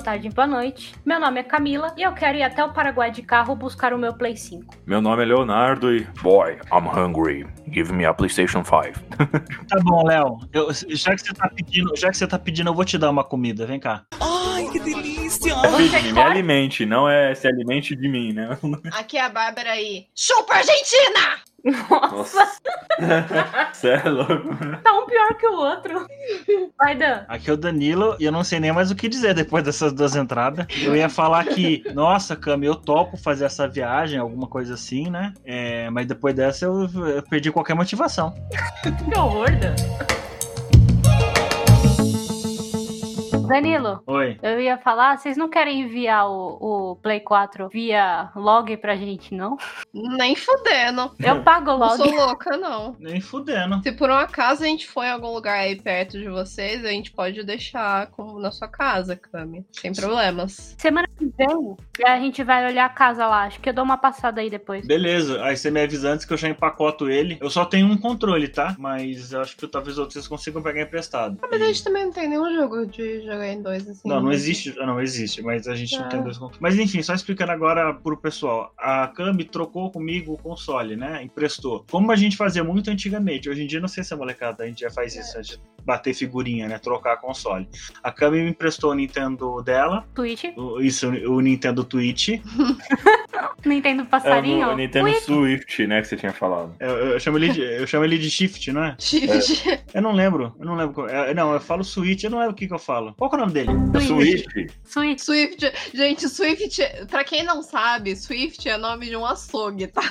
tarde, boa noite. Meu nome é Camila e eu quero ir até o Paraguai de carro buscar o meu Play 5. Meu nome é Leonardo e. Boy, I'm hungry. Give me a PlayStation 5. Tá bom, Léo. Já que você tá pedindo, já que você tá pedindo, eu vou te dar uma comida. Vem cá. Ai, que delícia! Me, me alimente, não é se alimente de mim, né? Aqui é a Bárbara aí. Chupa Argentina! Nossa, Você é louco. tá um pior que o outro. Vai, Dan. Aqui é o Danilo e eu não sei nem mais o que dizer depois dessas duas entradas. Eu ia falar que, nossa, Cami, eu topo fazer essa viagem, alguma coisa assim, né? É, mas depois dessa eu, eu perdi qualquer motivação. Que horror, Dan. Danilo, Oi. eu ia falar, vocês não querem enviar o, o Play 4 via log pra gente, não? Nem fudendo. Eu pago o Não log. sou louca, não. Nem fudendo. Se por um acaso a gente for em algum lugar aí perto de vocês, a gente pode deixar como na sua casa, Cami. Sem problemas. Semana que vem, a gente vai olhar a casa lá. Acho que eu dou uma passada aí depois. Beleza, aí você me avisa antes que eu já empacoto ele. Eu só tenho um controle, tá? Mas eu acho que talvez outros vocês consigam pegar emprestado. Mas a gente também não tem nenhum jogo de jogar em dois, assim. Não, não né? existe. ah, Não, existe, mas a gente não tem dois controles. Mas enfim, só explicando agora pro pessoal. A Cami trocou comigo o console, né? Emprestou. Como a gente fazia muito antigamente. Hoje em dia, não sei se a molecada a gente já faz isso, a gente bater figurinha, né? Trocar console. A Cami me emprestou o Nintendo dela. Twitch, o- Isso, o Nintendo Twitch. Nintendo É Passarinho. o Nintendo Ui, Swift, né, que você tinha falado. Eu, eu chamo ele de, eu chamo ele de Shift, não é? Shift. Eu não lembro. Eu não lembro. qual- é, não, eu falo Switch, eu não lembro o que, que eu falo. Qual que é o nome dele? Swift? Switch. Swift. Gente, Swift, pra quem não sabe, Swift é nome de um açougue, tá?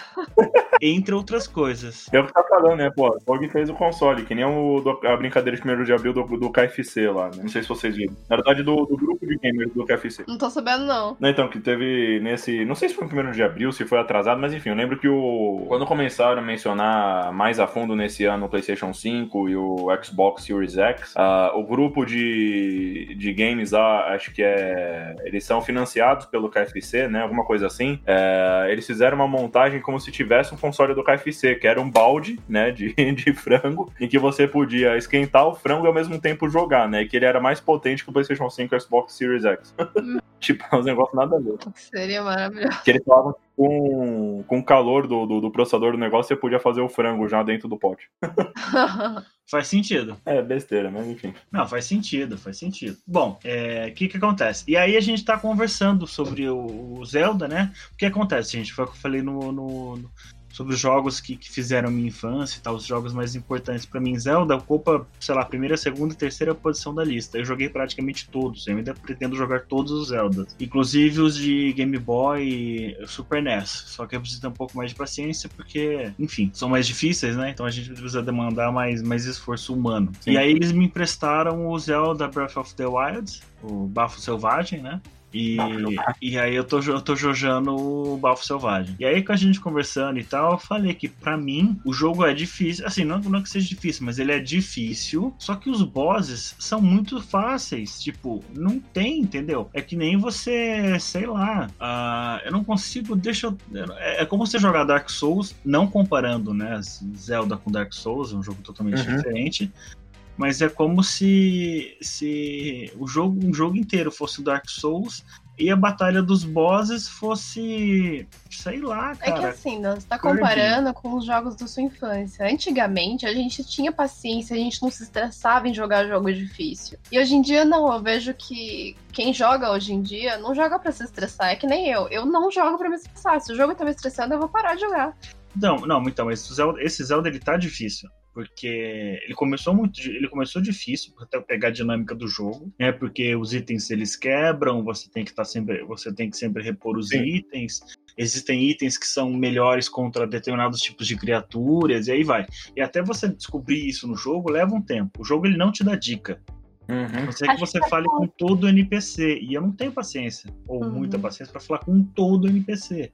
Entre outras coisas. Eu que tá falando, né, pô? O Fog fez o console, que nem o, a brincadeira de 1 de abril do, do KFC lá, né? Não sei se vocês viram. Na verdade, do, do grupo de gamers do KFC. Não tô sabendo, não. Não, então, que teve nesse. Não sei se foi no primeiro de abril, se foi atrasado, mas enfim, eu lembro que o. Quando começaram a mencionar mais a fundo nesse ano o PlayStation 5 e o Xbox Series X, ah, o grupo de, de games lá, acho que é. Eles são financiados pelo KFC, né? Alguma coisa assim. É, eles fizeram uma montagem como se tivesse um console do KFC, que era um balde, né? De, de frango, em que você podia esquentar o frango e ao mesmo tempo jogar, né? Que ele era mais potente que o PlayStation 5 e o Xbox Series X. tipo, é um negócio nada a ver. Seria maravilhoso. Que eles falavam que com, com o calor do, do, do processador do negócio, você podia fazer o frango já dentro do pote. Faz sentido. É besteira, mas enfim. Não, faz sentido, faz sentido. Bom, é, o que que acontece? E aí a gente tá conversando sobre o, o Zelda, né? O que acontece, gente? Foi o que eu falei no, no- no- sobre os jogos que, que fizeram minha infância e tal, os jogos mais importantes pra mim. Zelda ocupa, sei lá, primeira, segunda e terceira posição da lista. Eu joguei praticamente todos, eu ainda pretendo jogar todos os Zeldas. Inclusive os de Game Boy e Super NES. Só que eu preciso ter um pouco mais de paciência, porque, enfim, são mais difíceis, né? Então a gente precisa demandar mais, mais esforço humano. Sim. E aí eles me emprestaram o Zelda Breath of the Wild, o Bafo Selvagem, né? E, e aí eu tô, eu tô jogando o Bafo Selvagem. E aí com a gente conversando e tal, eu falei que pra mim o jogo é difícil. Assim, não, não que seja difícil, mas ele é difícil. Só que os bosses são muito fáceis. Tipo, não tem, entendeu? É que nem você, sei lá. ah, eu não consigo. Deixa eu. É, é como você jogar Dark Souls, não comparando, né? Zelda com Dark Souls, é um jogo totalmente Uhum. diferente. Mas é como se, se o jogo, um jogo inteiro fosse Dark Souls e a batalha dos bosses fosse, sei lá, É que cara. assim, Dan, você tá Kirby. comparando com os jogos da sua infância. Antigamente, a gente tinha paciência, a gente não se estressava em jogar jogo difícil. E hoje em dia, não. Eu vejo que quem joga hoje em dia não joga pra se estressar. É que nem eu. Eu não jogo pra me estressar. Se o jogo tá me estressando, eu vou parar de jogar. Não, não, então, o Zelda- esse Zelda ele tá difícil. Porque ele começou muito. Ele começou difícil até pegar a dinâmica do jogo, né? Porque os itens eles quebram, você tem que estar sempre. Você tem que sempre repor os Sim. itens. Existem itens que são melhores contra determinados tipos de criaturas, e aí vai. E até você descobrir isso no jogo leva um tempo. O jogo ele não te dá dica. Uhum. A não ser que você que é fale com todo NPC. E eu não tenho paciência, ou Uhum. muita paciência, pra falar com todo NPC.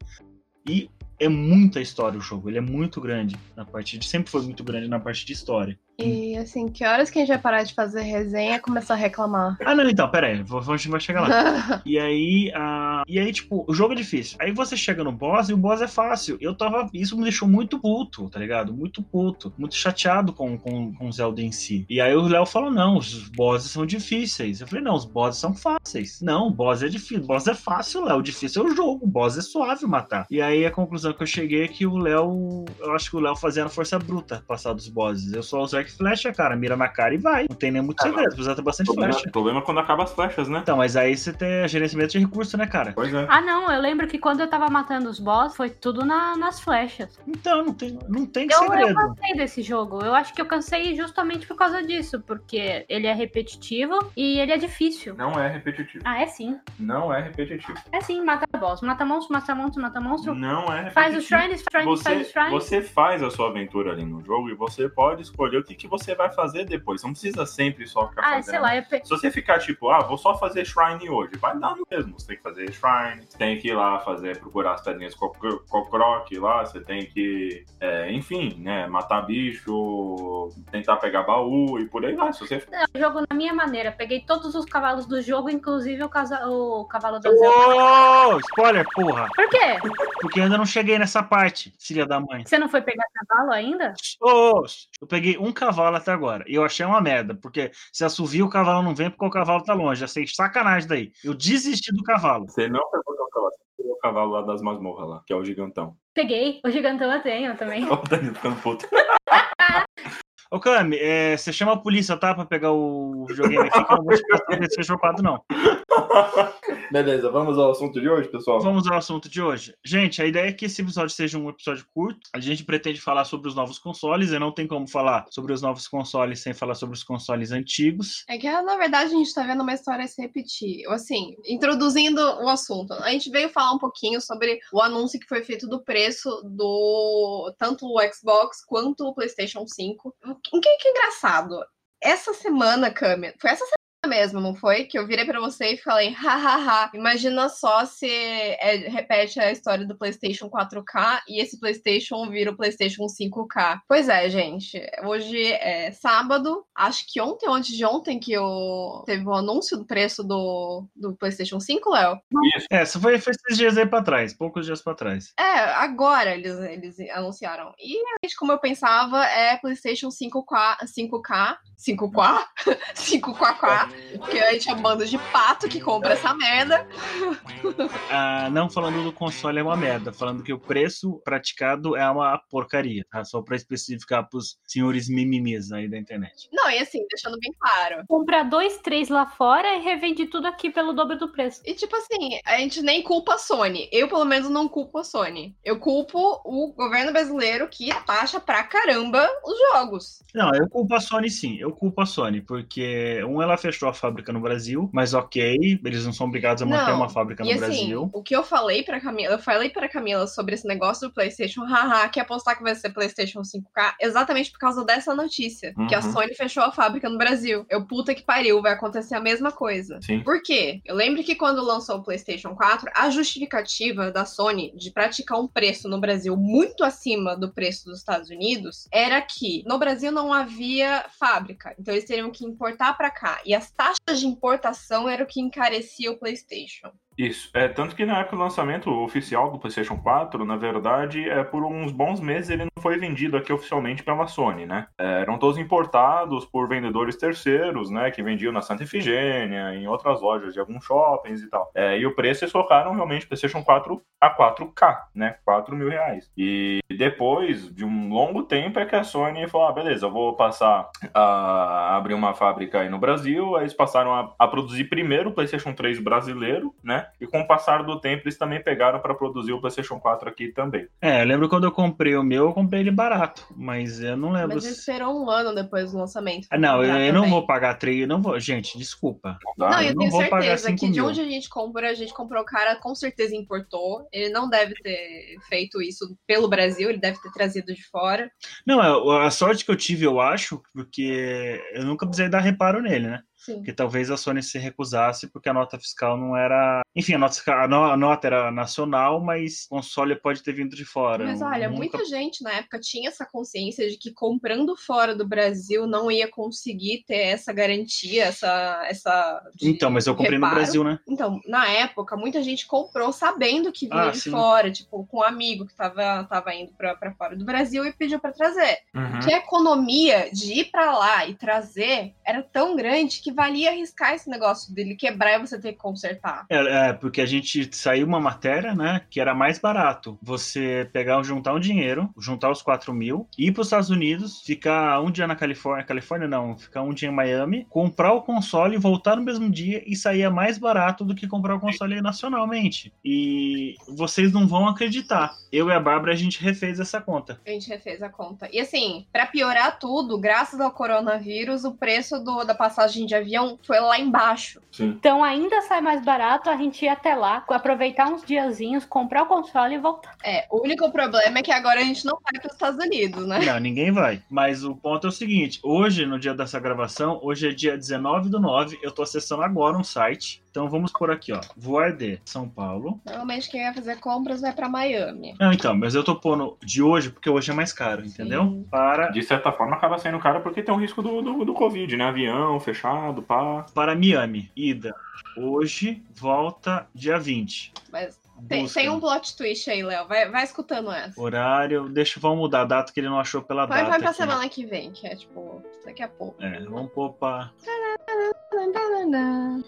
E é muita história o jogo, ele é muito grande na parte de. Sempre foi muito grande na parte de história. E assim, que horas que a gente vai parar de fazer resenha e começar a reclamar? Ah, não, então, pera aí, vou- a gente vai chegar lá. E aí, a, E aí, tipo, o jogo é difícil. Aí você chega no boss e o boss é fácil. Eu tava. Isso me deixou muito puto, tá ligado? Muito puto. Muito chateado com, com, com Zelda em si. E aí o Léo falou: não, os bosses são difíceis. Eu falei, não, os bosses são fáceis. Não, o boss é difícil. O boss é fácil, Léo. O difícil é o jogo. O boss é suave matar. E aí a conclusão que eu cheguei é que o Léo. Eu acho que o Léo fazia na força bruta passar dos bosses. Eu só uso arco e flecha, cara. Mira na cara e vai. Não tem nem muito É, segredo. Precisa ter bastante O problema, flecha. o problema é quando acaba as flechas, né? Então, mas aí você tem gerenciamento de recurso, né, cara? Pois é. Ah, não, eu lembro que quando eu tava matando os boss, foi tudo na- nas flechas. Então, não tem, não tem Eu, eu segredo. cansei desse jogo. Eu acho que eu cansei justamente por causa disso, porque ele é repetitivo e ele é difícil. Não é repetitivo. Ah, é sim. Não é repetitivo. É sim, mata boss. Mata monstro, mata monstro, mata monstro. Não é repetitivo. Faz os shrines, shrine, Você, faz os shrines. você faz a sua aventura ali no jogo e você pode escolher o que, que você vai fazer depois. Não precisa sempre só ficar Ah, fazendo. sei lá, eu pe... Se você ficar tipo, ah, vou só fazer shrine hoje, vai dar no mesmo. Você tem que fazer shrine, você tem que ir lá fazer, procurar as pedrinhas cocroc lá, você tem que, é, enfim, né, matar bicho, tentar pegar baú e por aí vai. Se você eu jogo na minha maneira. Peguei todos os cavalos do jogo, inclusive o, casa... o cavalo da Zelda. Spoiler, porra. Por quê? Porque eu ainda não cheguei nessa parte, filha da mãe. Você não foi pegar cavalo ainda? Ô, eu peguei um cavalo até agora. E eu achei uma merda, porque se assovia o cavalo não vem porque o cavalo tá longe. Já sei sacanagem daí. Eu desisti do cavalo. Você não pegou o cavalo, você pegou o cavalo lá das masmorras lá, que é o gigantão. Peguei. O gigantão eu tenho também. Ó, o Danilo ficando puto. Ô, Kami, é, você chama a polícia, tá? Pra pegar o videogame aqui, que eu não vou te prestar desse jogado, não. Beleza, vamos ao assunto de hoje, pessoal. Vamos ao assunto de hoje. Gente, a ideia é que esse episódio seja um episódio curto. A gente pretende falar sobre os novos consoles. E não tem como falar sobre os novos consoles sem falar sobre os consoles antigos. É que, na verdade, a gente tá vendo uma história se repetir. Assim, introduzindo o assunto, a gente veio falar um pouquinho sobre o anúncio que foi feito do preço do tanto o Xbox quanto o PlayStation 5. O que, que é engraçado? Essa semana, Câmera, foi essa mesmo, não foi? Que eu virei pra você e falei, hahaha, imagina só se é, repete a história do PlayStation 4K e esse PlayStation vira o PlayStation 5K. Pois é, gente. Hoje é sábado, acho que ontem ou antes de ontem que eu teve o anúncio do preço do, do PlayStation 5, Léo. Isso. É, isso foi, foi esses dias aí pra trás, poucos dias pra trás. É, agora eles, eles anunciaram. E, realmente, como eu pensava, é PlayStation 5K, 5K, 5K, 5K, porque a gente é um bando de pato que compra essa merda. Ah, não falando do console é uma merda, falando que o preço praticado é uma porcaria, tá? Só pra especificar pros senhores mimimis aí da internet. Não, e assim, deixando bem claro. Compra dois, três lá fora e revende tudo aqui pelo dobro do preço. E tipo assim, a gente nem culpa a Sony. Eu, pelo menos, não culpo a Sony. Eu culpo o governo brasileiro que taxa pra caramba os jogos. Não, eu culpo a Sony sim, eu culpo a Sony, porque um, ela fechou a fábrica no Brasil, mas ok, eles não são obrigados a manter Não, uma fábrica no E assim, Brasil. o que eu falei pra Camila, eu falei pra Camila sobre esse negócio do PlayStation, haha, que apostar que vai ser PlayStation 5K, exatamente por causa dessa notícia. Que a Uhum. Sony fechou a fábrica no Brasil. Eu, puta que pariu, vai acontecer a mesma coisa. Sim. Por quê? Eu lembro que quando lançou o PlayStation 4, a justificativa da Sony de praticar um preço no Brasil muito acima do preço dos Estados Unidos era que no Brasil não havia fábrica, então eles teriam que importar pra cá. E as taxas de importação era o que encarecia o PlayStation. Isso. É, tanto que na época do lançamento oficial do PlayStation 4, na verdade, é, por uns bons meses ele não foi vendido aqui oficialmente pela Sony, né? É, eram todos importados por vendedores terceiros, né? Que vendiam na Santa Efigênia, em outras lojas de alguns shoppings e tal. É, e o preço eles colocaram realmente PlayStation 4 a 4K, né? 4 mil reais. E depois de um longo tempo é que a Sony falou: ah, beleza, eu vou passar a abrir uma fábrica aí no Brasil. Aí eles passaram a, a produzir primeiro o PlayStation 3 brasileiro, né? E com o passar do tempo eles também pegaram para produzir o PlayStation 4 aqui também. É, eu lembro quando eu comprei o meu, eu comprei ele barato, mas eu não lembro. Mas se- esperou um ano depois do lançamento. Ah, não, eu, pra eu não também. vou pagar três, eu não vou. Gente, desculpa. Tá? Não, eu eu não tenho pagar certeza 5 que de onde a gente comprou, a gente comprou o cara, com certeza importou. Ele não deve ter feito isso pelo Brasil, ele deve ter trazido de fora. Não, é, a sorte que eu tive, eu acho, porque eu nunca precisei dar reparo nele, né? Sim. que talvez a Sony se recusasse porque a nota fiscal não era. Enfim, a nota, a no- nota era nacional, mas o console pode ter vindo de fora. Mas olha, Nunca- muita gente na época tinha essa consciência de que comprando fora do Brasil não ia conseguir ter essa garantia, essa. essa Então, mas eu comprei no reparo. Brasil, né? Então, na época, muita gente comprou sabendo que vinha Ah, de sim. fora, tipo, com um amigo que tava, tava indo pra, pra fora do Brasil e pediu pra trazer. Uhum. Que a economia de ir pra lá e trazer era tão grande que valia arriscar esse negócio dele quebrar e você ter que consertar. É, é, porque a gente saiu uma matéria, né, que era mais barato você pegar, juntar um dinheiro, juntar os 4 mil, ir para os Estados Unidos, ficar um dia na Califórnia, Califórnia não, ficar um dia em Miami, comprar o console, voltar no mesmo dia e saía mais barato do que comprar o console nacionalmente. E vocês não vão acreditar. Eu e a Bárbara, a gente refez essa conta. A gente refez a conta. E assim, pra piorar tudo, graças ao coronavírus, o preço do- da passagem de avião foi lá embaixo. Sim. Então ainda sai mais barato a gente ir até lá, aproveitar uns diazinhos, comprar o console e voltar. É, o único problema é que agora a gente não vai para os Estados Unidos, né? Não, ninguém vai. Mas o ponto é o seguinte: hoje, no dia dessa gravação, hoje é dia 19 do 9, eu tô acessando agora um site. Então vamos por aqui, ó. Voar de São Paulo. Normalmente quem vai fazer compras vai pra Miami. Não, então, mas eu tô pondo de hoje porque hoje é mais caro, entendeu? Sim. Para, De certa forma, acaba saindo caro porque tem o risco do, do, do Covid, né? Avião fechado, pá. para Miami. Ida. Hoje, volta dia 20. Mas tem, tem um plot twist aí, Léo. Vai, vai escutando essa. Horário. Deixa, vamos mudar a data que ele não achou pela Vai, data. vai pra aqui. semana que vem, que é tipo, daqui a pouco. É, vamos pôr pra.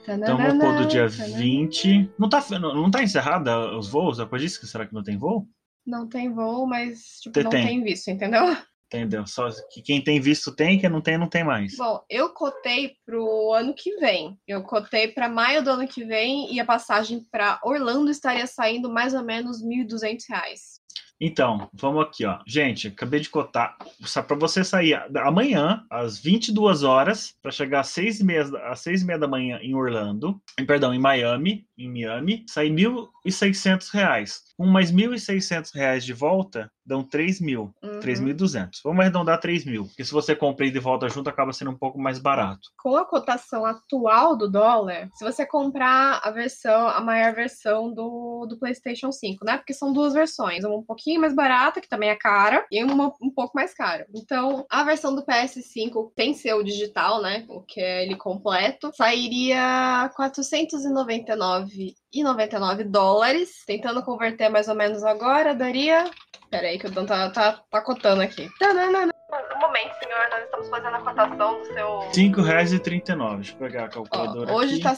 Então vamos pôr do dia 20. Não tá, não, não tá encerrada os voos depois disso? Será que não tem voo? Não tem voo, mas tipo, Tem, não tem. tem visto, entendeu? Entendeu? Só que quem tem visto tem, quem não tem, não tem mais. Bom, eu cotei pro ano que vem. Eu cotei pra maio do ano que vem e a passagem pra Orlando estaria saindo mais ou menos 1.200 reais. Então, vamos aqui, ó. Gente, acabei de cotar. Só para você sair amanhã, às 22 horas, para chegar às 6 e meia, às 6 e meia da manhã em Orlando, em, perdão, em Miami, em Miami, sai 1.600 reais. Com mais 1.600 reais de volta, dão 3 mil. Uhum. 3.200. Vamos arredondar 3 mil. Porque se você compra e de volta junto, acaba sendo um pouco mais barato. Com a cotação atual do dólar, se você comprar a versão, a maior versão do, do PlayStation 5, né? Porque são duas versões, uma um pouquinho mais barata, que também é cara, e uma um pouco mais cara. Então, a versão do PS5 tem seu digital, né? O que é ele completo, sairia 499,99 dólares. Tentando converter mais ou menos agora, daria. Pera aí que o Dan tá, tá, tá cotando aqui. Tananana. Um momento, senhor, nós estamos fazendo a cotação do seu. R$ 5,39. Deixa eu pegar a Ó, calculadora hoje aqui. tá R$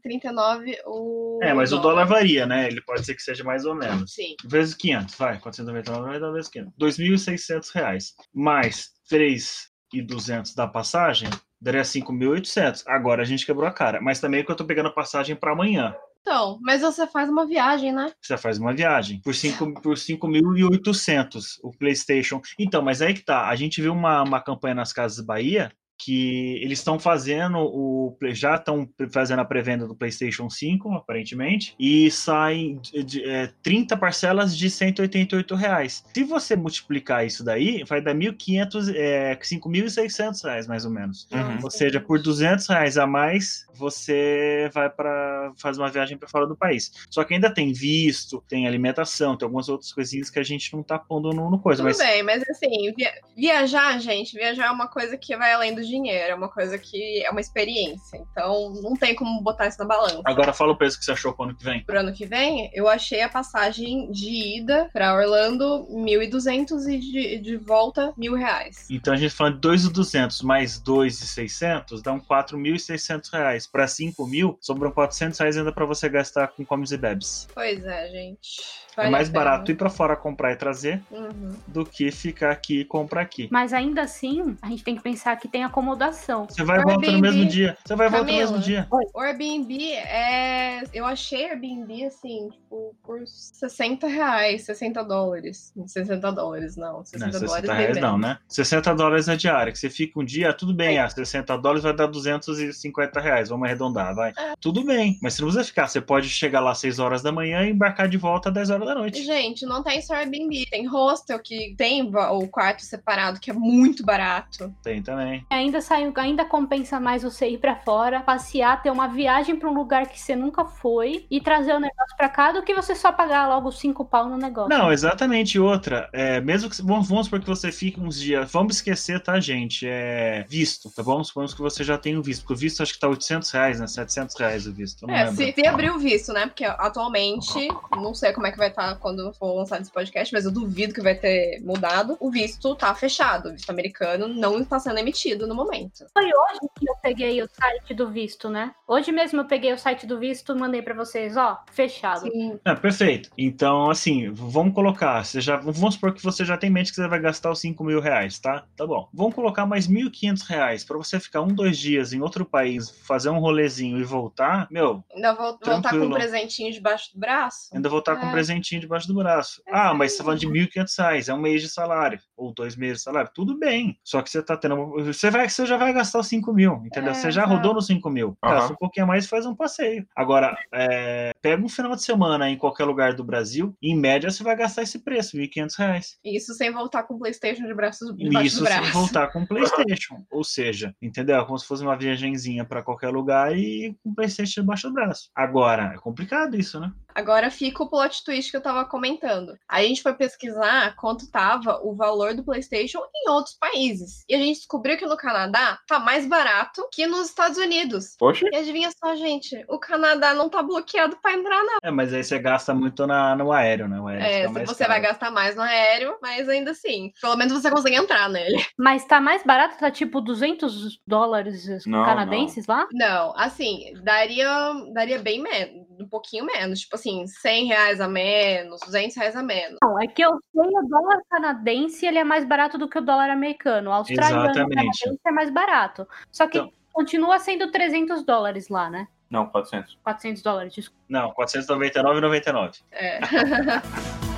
5,39 o. É, mas o dólar varia, né? Ele pode ser que seja mais ou menos. Sim. vezes 500, vai, 499 vai dar vezes 500. 2.600 reais. Mais 3.200 da passagem, daria 5.800. Agora a gente quebrou a cara. Mas também é que eu tô pegando a passagem para amanhã. Então, mas você faz uma viagem, né? Você faz uma viagem por 5 por 5.800 o PlayStation. Então, mas aí que tá. A gente viu uma, uma campanha nas Casas Bahia que eles estão fazendo o já estão fazendo a pré-venda do PlayStation 5, aparentemente, e saem de, de, é, 30 parcelas de 188 reais. Se você multiplicar isso daí, vai dar 1.500, é, 5.600 reais mais ou menos. Uhum. Ou seja, por 200 reais a mais, você vai para fazer uma viagem para fora do país. Só que ainda tem visto, tem alimentação, tem algumas outras coisinhas que a gente não tá pondo no, no coisa. Tudo mas bem, mas assim, via- viajar, gente, viajar é uma coisa que vai além do dinheiro, é uma coisa que é uma experiência. Então, não tem como botar isso na balança. agora fala o preço que você achou pro ano que vem. Pro ano que vem, eu achei a passagem de ida pra Orlando 1.200 e de, de volta mil reais. Então a gente falando de 2.200 mais 2.600 dá um 4.600 reais. Para 5.000, sobram 400 reais ainda para você gastar com comes e bebes. Pois é, gente. é Vale mais a pena. barato ir para fora comprar e trazer Uhum. do que ficar aqui e comprar aqui. Mas ainda assim, a gente tem que pensar que tem acomodação. Você vai e volta no Airbnb. mesmo dia. Você vai e volta no mesmo dia. O Airbnb é. Eu achei Airbnb assim, tipo, por 60 reais, 60 dólares. 60 dólares, não. 60 Não, 60 dólares reais não, né? 60 dólares a diária, que você fica um dia, tudo bem, ah, 60 dólares vai dar 250 reais, vamos arredondar, vai. É. Tudo bem, Mas você não precisa ficar, você pode chegar lá às 6 horas da manhã e embarcar de volta às 10 horas da noite. Gente, não tem só Airbnb, tem hostel que tem o quarto separado, que é muito barato. Tem também. Ainda sai, ainda compensa mais você ir pra fora, passear, ter uma viagem pra um lugar que você nunca foi e trazer o negócio pra cá do que você só pagar logo cinco pau no negócio. Não, exatamente. Outra, é, mesmo que. Vamos, vamos supor que você fique uns dias. Vamos esquecer, tá, gente? É visto, tá bom? Suponhamos que você já tem o visto. Porque o visto acho que tá 800 reais, né? 700 reais o visto. É, lembro. se, se abrir o visto, né? Porque atualmente, não sei como é que vai estar quando for lançado esse podcast, mas eu duvido que vai ter mudado. O visto tá fechado. O visto americano não está sendo emitido no momento. Foi hoje que eu peguei o site do visto, né? Hoje mesmo eu peguei o site do visto e mandei pra vocês, ó, fechado. Sim. É, perfeito. Então, assim, vamos colocar. Você já, vamos supor que você já tem em mente que você vai gastar os 5 mil reais, tá? Tá bom. Vamos colocar mais 1.500 reais pra você ficar um, dois dias em outro país, fazer um rolezinho e voltar. Meu, Ainda vou voltar com um presentinho debaixo do braço. ainda voltar com um É. presentinho debaixo do braço. É ah, mas você tá falando de 1.500 reais, é um mês de salário, ou dois meses de salário. Tudo bem. Só que você tá tendo. Você, vai, você já vai gastar os 5 mil, entendeu? É, você já rodou nos 5 mil. Aham. Gasta um pouquinho a mais e faz um passeio. Agora, é, pega um final de semana em qualquer lugar do Brasil, em média você vai gastar esse preço, 1.500 reais. Isso sem voltar com o PlayStation de braços E debaixo isso do braço. sem voltar com o PlayStation. Ou seja, entendeu? Como se fosse uma viagenzinha pra qualquer lugar e com o PlayStation debaixo do braço. Agora, é complicado isso, né? Agora fica o plot twist que eu tava comentando. Aí a gente foi pesquisar quanto tava o valor do PlayStation em outros países. E a gente descobriu que no Canadá tá mais barato que nos Estados Unidos. Poxa, E adivinha só, gente, o Canadá não tá bloqueado pra entrar, não. É, mas aí você gasta muito na, no aéreo, né? O aéreo É, fica mais você vai caro. gastar mais no aéreo, mas ainda assim, pelo menos você consegue entrar nele. Mas tá mais barato, tá tipo 200 dólares Não, canadenses lá? Não, assim, daria, daria bem menos, um pouquinho menos. Tipo assim, 100 reais a menos, 200 reais a menos. Não, é que eu sei o dólar canadense ele é mais barato do que o dólar americano. O australiano Exatamente. canadense é mais barato. Só que Então- continua sendo 300 dólares lá, né? não, 400. 400 dólares, desculpa. Não, 499,99. É.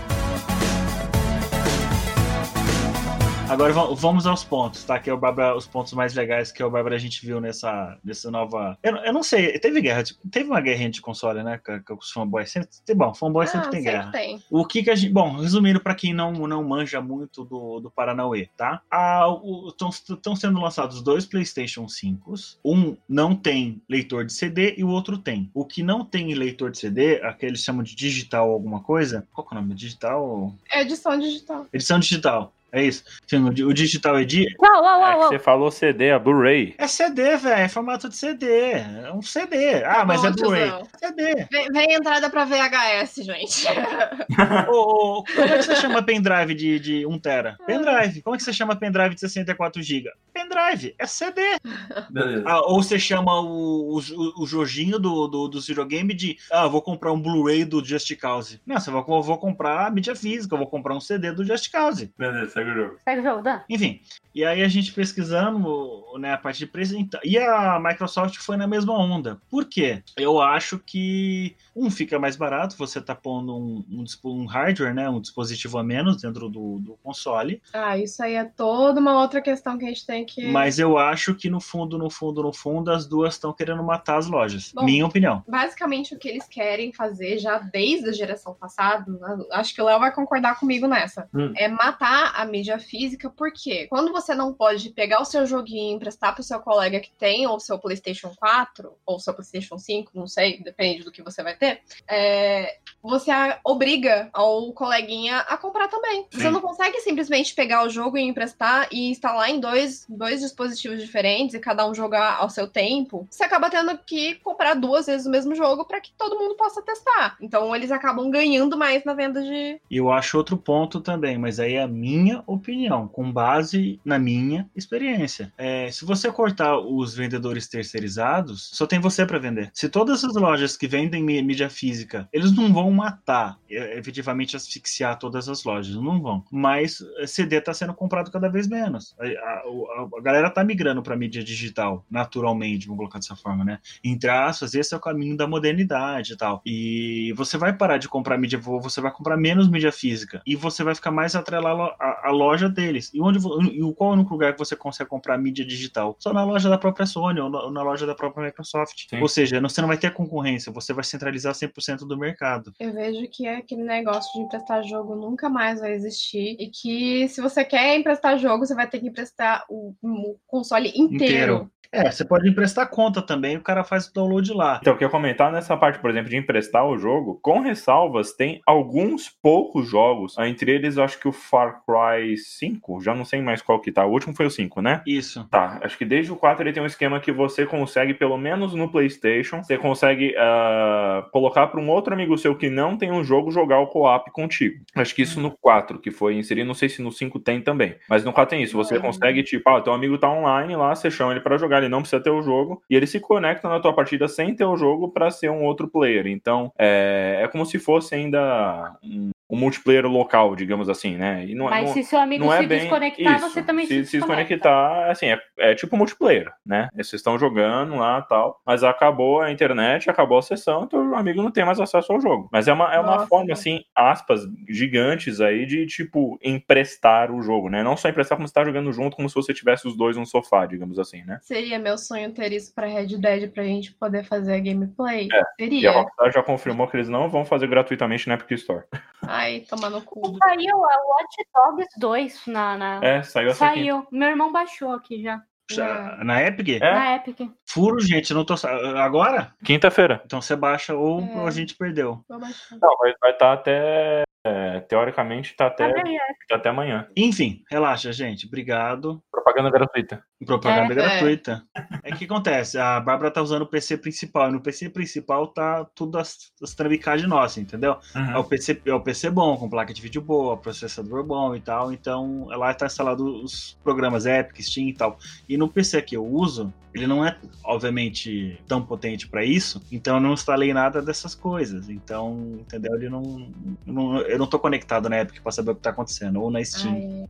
Agora va- vamos aos pontos, tá? Que é o Bárbara, os pontos mais legais que o Bárbara a gente viu nessa, nessa nova. Eu, não- eu não sei, teve guerra, de- teve uma guerrinha de console, né? Com, com os fanboys. Sempre, bom, fanboy sempre Ah, tem guerra. tem. O que que a gente. Bom, resumindo para quem não, não manja muito do, do Paranauê, tá? Estão sendo lançados dois PlayStation 5. Um não tem leitor de CD e o outro tem. O que não tem leitor de CD, aquele chamam de digital alguma coisa. Qual que é o nome? Digital. É edição digital. Edição digital. É isso. O di- o digital Uau, uau, É uau, que uau. você falou CD, a Blu-ray. é CD, velho. É formato de CD. É um CD. Ah, mas bom, é Blu-ray. CD. Vem, vem entrada pra VHS, gente. Ô, ô, como é que você chama pendrive de, de 1 tera? Pendrive. Como é que você chama pendrive de 64 GB? Pendrive. É CD. Beleza. Ah, ou você chama o, o, o Jorginho do, do, do videogame de ah, vou comprar um Blu-ray do Just Cause. Não, você vai, eu vou comprar a mídia física, eu vou comprar um CD do Just Cause. Beleza, segue o jogo. Segue o jogo, Dan. Enfim, e aí a gente pesquisando né, a parte de preço. então- E a Microsoft foi na mesma onda. Por quê? Eu acho que um fica mais barato, você tá pondo um, um, um hardware, né? Um dispositivo a menos dentro do, do console. ah, isso aí é toda uma outra questão que a gente tem que. Mas eu acho que no fundo, no fundo, no fundo, as duas estão querendo matar as lojas. Bom. Minha opinião. Basicamente, o que eles querem fazer já desde a geração passada, né, acho que o Léo vai concordar comigo nessa, Hum. é matar a mídia física, porque quando você não pode pegar o seu joguinho e emprestar pro seu colega que tem, ou seu PlayStation 4, ou seu PlayStation 5, não sei, depende do que você vai ter, é, você obriga ao coleguinha a comprar também. Você Sim. não consegue simplesmente pegar o jogo e emprestar e instalar em dois, dois dispositivos diferentes e cada um jogar ao seu tempo. Você acaba tendo que comprar duas vezes o mesmo jogo para que todo mundo possa testar. Então eles acabam ganhando mais na venda de. E eu acho outro ponto também, mas aí é a minha opinião, com base na minha experiência. É, se você cortar os vendedores terceirizados, só tem você para vender. Se todas as lojas que vendem mí- mídia física, eles não vão matar, é, efetivamente asfixiar todas as lojas, não vão. Mas é, CD tá sendo comprado cada vez menos. A, a- a- a galera tá migrando para mídia digital, naturalmente, vamos colocar dessa forma, né? Entre aspas, esse é o caminho da modernidade e tal. E você vai parar de comprar mídia, você vai comprar menos mídia física e você vai ficar mais atrelado à, à loja deles. E onde e o qual é o único lugar que você consegue comprar mídia digital. Só na loja da própria Sony ou na, ou na loja da própria Microsoft. Sim. Ou seja, não- você não vai ter concorrência, você vai centralizar 100% do mercado. Eu vejo que é aquele negócio de emprestar jogo nunca mais vai existir. E que se você quer emprestar jogo, você vai ter que emprestar o, o console inteiro. É, você pode emprestar conta também, o cara faz o download lá. Então, eu queria comentar nessa parte, por exemplo, de emprestar o jogo, com ressalvas, tem alguns poucos jogos, entre eles eu acho que o Far Cry 5, já não sei mais qual que tá, o último foi o 5, né? Isso. Tá, acho que desde o 4 ele tem um esquema que você consegue, pelo menos no PlayStation, você consegue ah, colocar para um outro amigo seu que não tem um jogo jogar o co-op contigo. Acho que isso no 4 que foi inserido, não sei se no 5 tem também, mas no 4 tem isso. Você consegue, tipo, ah, teu amigo tá online lá, você chama ele para jogar, ele não precisa ter o jogo, e ele se conecta na tua partida sem ter o jogo para ser um outro player. Então, é, é como se fosse ainda um, um multiplayer local, digamos assim, né? E não, Mas não, se seu amigo não é se bem desconectar, isso. você também se, se, se desconecta. desconectar, assim, é, é tipo multiplayer, né? Vocês estão jogando lá tal, mas acabou a internet, acabou a sessão, então o amigo não tem mais acesso ao jogo. Mas é uma, é uma Nossa. forma, assim, aspas, gigantes aí de, tipo, emprestar o jogo, né? Não só emprestar como você tá jogando junto, como se você tivesse os dois no sofá, digamos assim, né? Seria meu sonho ter isso pra Red Dead pra gente poder fazer a gameplay? É, E a Seria. Rockstar já confirmou que eles não vão fazer gratuitamente na Epic Store. Ai, tomar no cu. Saiu a Watch Dogs 2 na. na... É, saiu essa aqui. Saiu. Meu irmão baixou aqui já. Já- Na Epic? É? Na Epic. Furo, gente, não tô. Agora? Quinta-feira. Então você baixa ou É. a gente perdeu. Não, vai estar até. é, teoricamente, tá até, tá até amanhã. Enfim, relaxa, gente. Obrigado. Propaganda gratuita. Propaganda É. gratuita. É que acontece, a Bárbara tá usando o PC principal, e no PC principal tá tudo as, as trambicagens nossas, entendeu? É o, PC, é o PC bom, com placa de vídeo boa, processador bom e tal, então lá tá instalado os programas Epic, Steam e tal. E no PC que eu uso, ele não é, obviamente, tão potente para isso, então eu não instalei nada dessas coisas. Então, entendeu? Ele não, não- eu não tô conectado na Epic para saber o que tá acontecendo, ou na Steam. Ai,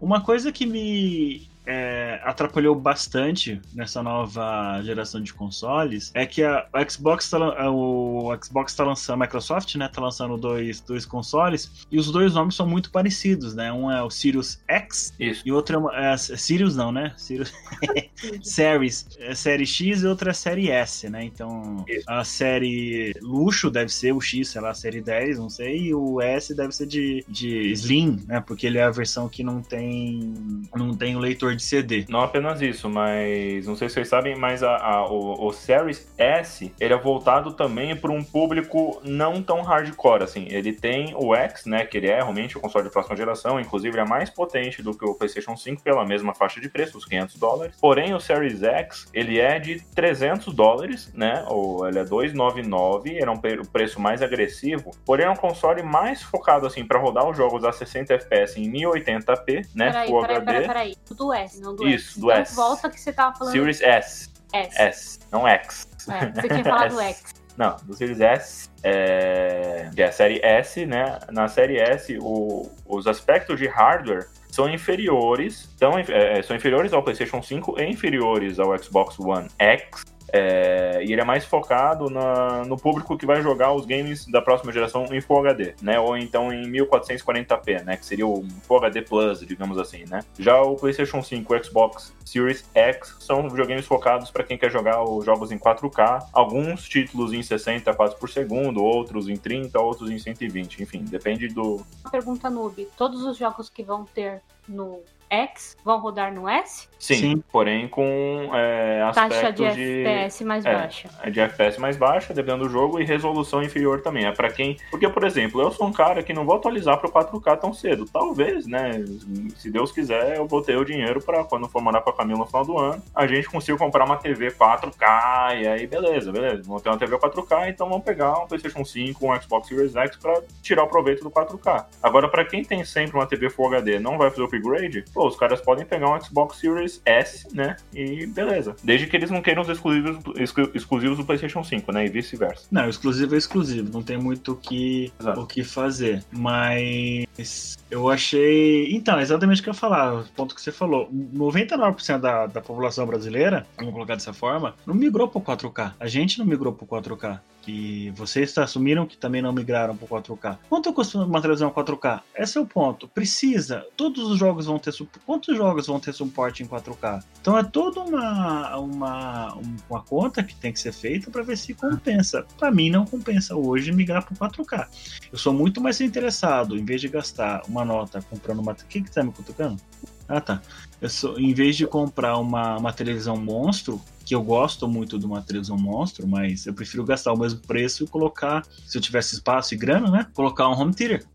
Uma coisa que me é, atrapalhou bastante nessa nova geração de consoles é que a, Xbox tá, a- o Xbox tá lançando, a Microsoft, né, tá lançando dois, dois consoles e os dois nomes são muito parecidos, né? Um é o Sirius X Isso. e o outro é, uma- é Sirius não, né? Sirius Series, é série X e outra é série S, né? Então, Isso. a série luxo deve ser o X, sei lá, a série 10, não sei, e o S deve ser de, de Slim, né? Porque ele é a versão que não tem não tem o leitor de CD. Não apenas isso, mas não sei se vocês sabem, mas a, a- o, o Series S ele é voltado também para um público não tão hardcore assim. Ele tem o X, né, que ele é realmente o console de próxima geração, inclusive ele é mais potente do que o PlayStation 5 pela mesma faixa de preço, os 500 dólares. Porém, o Series X ele é de 300 dólares, né, ou ele é 299, era um pre- preço mais agressivo. Porém, é um console mais focado assim para rodar os jogos a 60 FPS em 1080p, né, Peraí, Full peraí, HD. peraí, peraí. Do S, não do Isso, S. do então, S. volta que você tava falando Series S. S. S, não X. É, você tinha falado S. X. Não, do Series S, é, que é a série S, né? Na série S, o- os aspectos de hardware são inferiores, são, é, são inferiores ao PlayStation 5 e inferiores ao Xbox One X. é, e ele é mais focado na- no público que vai jogar os games da próxima geração em Full HD, né? Ou então em 1440p, né? Que seria o Full HD Plus, digamos assim, né? Já o PlayStation 5 e o Xbox Series X são videogames focados para quem quer jogar os jogos em 4K, alguns títulos em 60 quadros por segundo, outros em 30, outros em 120, enfim, depende do. Uma pergunta noob. Todos os jogos que vão ter no X vão rodar no S? Sim, Sim. porém com é, Taxa de de, FPS mais é. baixa. de FPS mais baixa, dependendo do jogo, e resolução inferior também. É para quem. Porque, por exemplo, eu sou um cara que não vou atualizar pro 4K tão cedo. Talvez, né? Se Deus quiser, eu vou ter o dinheiro para quando for morar com a Camila no final do ano, a gente consiga comprar uma TV 4K, e aí beleza, beleza. Vamos ter uma TV 4K, então vamos pegar um PlayStation 5, um Xbox Series X para tirar o proveito do 4K. Agora, para quem tem sempre uma TV Full HD não vai fazer o upgrade, pô, os caras podem pegar um Xbox Series S, né? E beleza. Desde que eles não queiram os exclusivos, exclu- exclusivos do PlayStation 5, né? E vice-versa. Não, exclusivo é exclusivo, não tem muito o que, Exato. o que fazer. Mas eu achei. Então, exatamente o que eu ia falar, o ponto que você falou. 99% da, da população brasileira, vamos colocar dessa forma, não migrou pro 4K. A gente não migrou pro 4K. Que vocês assumiram que também não migraram para 4K. Quanto custa uma televisão 4K? Esse é o ponto. Precisa. Todos os jogos vão ter. Quantos jogos vão ter suporte em 4K? Então é toda uma, uma, uma conta que tem que ser feita para ver se compensa. Para mim não compensa hoje migrar para 4K. Eu sou muito mais interessado, em vez de gastar uma nota comprando uma. O que que tá me cutucando? Ah, tá. Eu sou, em vez de comprar uma, uma televisão monstro, que eu gosto muito de uma televisão monstro, mas eu prefiro gastar o mesmo preço e colocar, se eu tivesse espaço e grana, né? Colocar um home theater.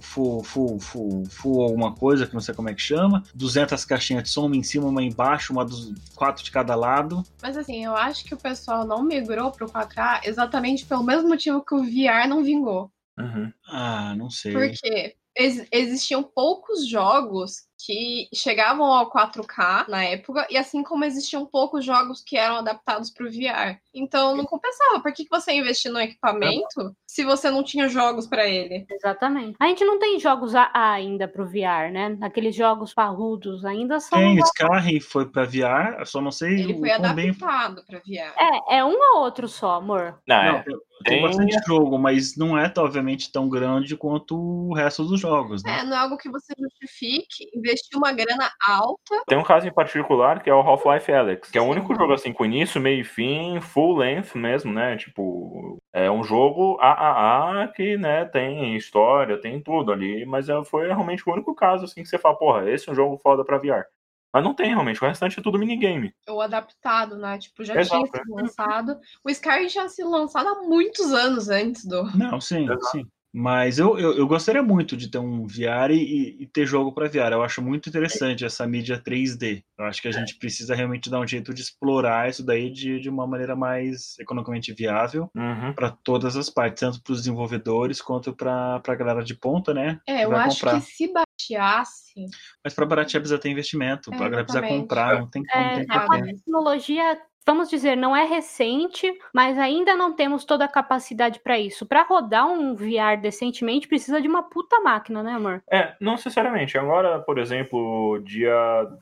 Full, full, full, full alguma coisa, que não sei como é que chama. 200 caixinhas de som, uma em cima, uma embaixo, uma dos quatro de cada lado. Mas assim, eu acho que o pessoal não migrou pro 4K exatamente pelo mesmo motivo que o VR não vingou. Uhum. Ah, não sei. Porque ex- existiam poucos jogos que chegavam ao 4K na época, e assim como existiam poucos jogos que eram adaptados para o VR. Então não compensava. Por que, que você investir no equipamento se você não tinha jogos para ele? Exatamente. A gente não tem jogos AA ainda pro VR, né? Aqueles jogos parrudos ainda são. Tem, Skyrim foi pra VR, eu só não sei Ele o foi quão bem adaptado para VR. É, é um ou outro só, amor. Não, Não, é. tem, tem Tem- bastante jogo, mas não é, obviamente, tão grande quanto o resto dos jogos, né? É, não é algo que você justifique investir uma grana alta. Tem um caso em particular que é o Half-Life Alyx, que é o único jogo assim com início, meio e fim, full length mesmo, né? Tipo, é um jogo AAA que, né, tem história, tem tudo ali, mas é- foi realmente o único caso assim que você fala, porra, esse é um jogo foda pra VR. Mas não tem realmente, o restante é tudo minigame. Ou adaptado, né? Tipo, já Exato, tinha sido lançado. O Skyrim tinha sido lançado há muitos anos antes do. Não, sim, Exato. sim. Mas eu, eu, eu gostaria muito de ter um VR e, e ter jogo para VR. Eu acho muito interessante essa mídia 3D. Eu acho que a gente precisa realmente dar um jeito de explorar isso daí de, de uma maneira mais economicamente viável Uhum. para todas as partes, tanto para os desenvolvedores quanto para a galera de ponta, né? É, eu acho comprar. que se baixasse. Mas para baratear precisa ter investimento, É, para a galera precisa comprar, não tem como, É, tem a tecnologia, vamos dizer, não é recente, mas ainda não temos toda a capacidade para isso. Para rodar um VR decentemente, precisa de uma puta máquina, né, amor? É, não necessariamente. Agora, por exemplo, dia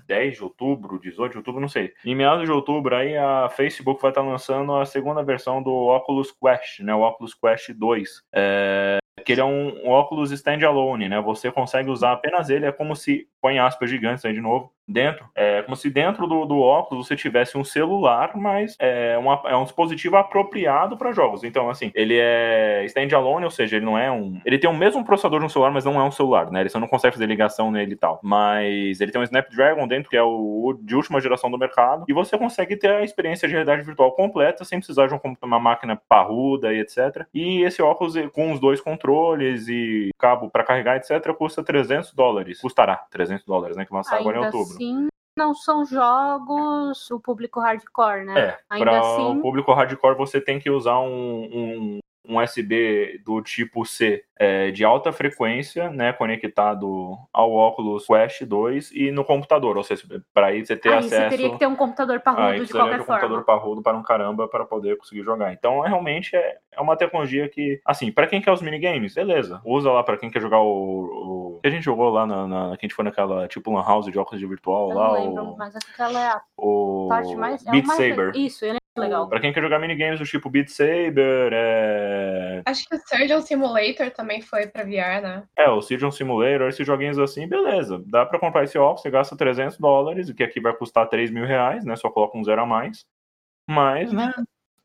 10 de outubro, 18 de outubro, não sei. Em meados de outubro, aí a Facebook vai estar lançando a segunda versão do Oculus Quest, né? O Oculus Quest 2. É, que ele é um, um óculos standalone, né? Você consegue usar apenas ele, é como se, põe aspas gigantes aí de novo, dentro. É como se dentro do, do óculos você tivesse um celular, mas é, uma, é um dispositivo apropriado para jogos. Então, assim, ele é standalone, ou seja, ele não é um. Ele tem o mesmo processador no celular, mas não é um celular, né? Você não consegue fazer ligação nele e tal. Mas ele tem um Snapdragon dentro, que é o de última geração do mercado, e você consegue ter a experiência de realidade virtual completa, sem precisar de um- uma máquina parruda e etc. E esse óculos, com os dois controles e cabo para carregar, etc., custa 300 dólares. Custará 300 dólares, né? Que vai lançar agora em outubro. Assim, não são jogos o público hardcore, né? É, Ainda para assim- o público hardcore você tem que usar um, um, um USB do tipo C é, de alta frequência, né, conectado ao Oculus Quest 2 e no computador, ou seja, para aí você ter Aí acesso você teria que ter um computador parrudo de qualquer de um computador forma. parrudo para um caramba para poder conseguir jogar. Então, é, realmente é, é uma tecnologia que, assim, para quem quer os minigames, beleza. Usa lá para quem quer jogar o, o que a gente jogou lá na, na que a gente foi naquela tipo lan house de óculos de virtual Eu lá, não lembro, o, mas aquela é a o parte mais. É Beat Saber. Isso, é legal. Pra quem quer jogar minigames do tipo Beat Saber, é. Acho que o Surgeon Simulator também foi pra VR, né? É, o Surgeon Simulator, esses joguinhos assim, beleza. Dá pra comprar esse óculos, você gasta 300 dólares, que aqui vai custar 3 mil reais, né? Só coloca um zero a mais. Mas, né?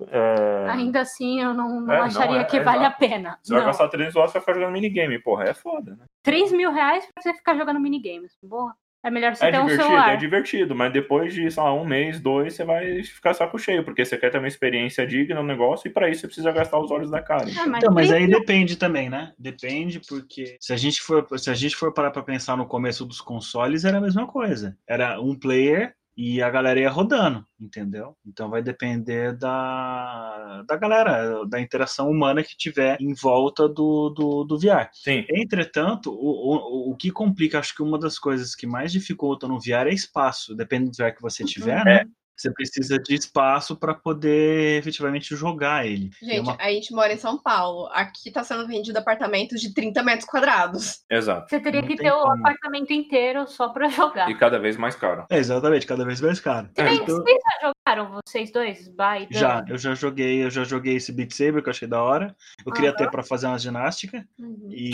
É... Ainda assim, eu não, não É, não, acharia é, que é vale exato. a pena. Você vai Não. gastar 300 dólares e vai ficar jogando minigame. Porra, é foda, né? 3 mil reais pra você ficar jogando minigames. Boa. É melhor você É ter um divertido, celular. é divertido, mas depois de, sei lá, um mês, dois, você vai ficar saco cheio, porque você quer ter uma experiência digna no negócio e pra isso você precisa gastar os olhos da cara. Ah, Então. mas Então, mas 3 aí depende também, né? Depende porque se a gente for, se a gente for parar para pensar no começo dos consoles, era a mesma coisa. Era um player e a galera ia rodando, entendeu? Então vai depender da, da galera, da interação humana que tiver em volta do, do, do VR. Sim. Entretanto, o, o, o que complica, acho que uma das coisas que mais dificulta no VR é espaço, depende do VR que você tiver, É. né? Você precisa de espaço para poder efetivamente jogar ele. É Gente, uma- a gente mora em São Paulo. Aqui tá sendo vendido apartamentos de 30 metros quadrados. Exato. Você teria Não que ter o como. apartamento inteiro só pra jogar. E cada vez mais caro. É, exatamente, cada vez mais caro. Se bem que Então, Vocês já jogaram, vocês dois? By já, eu já joguei, eu já joguei esse Beat Saber que eu achei da hora. Eu queria ter pra fazer uma ginástica Uhum. e,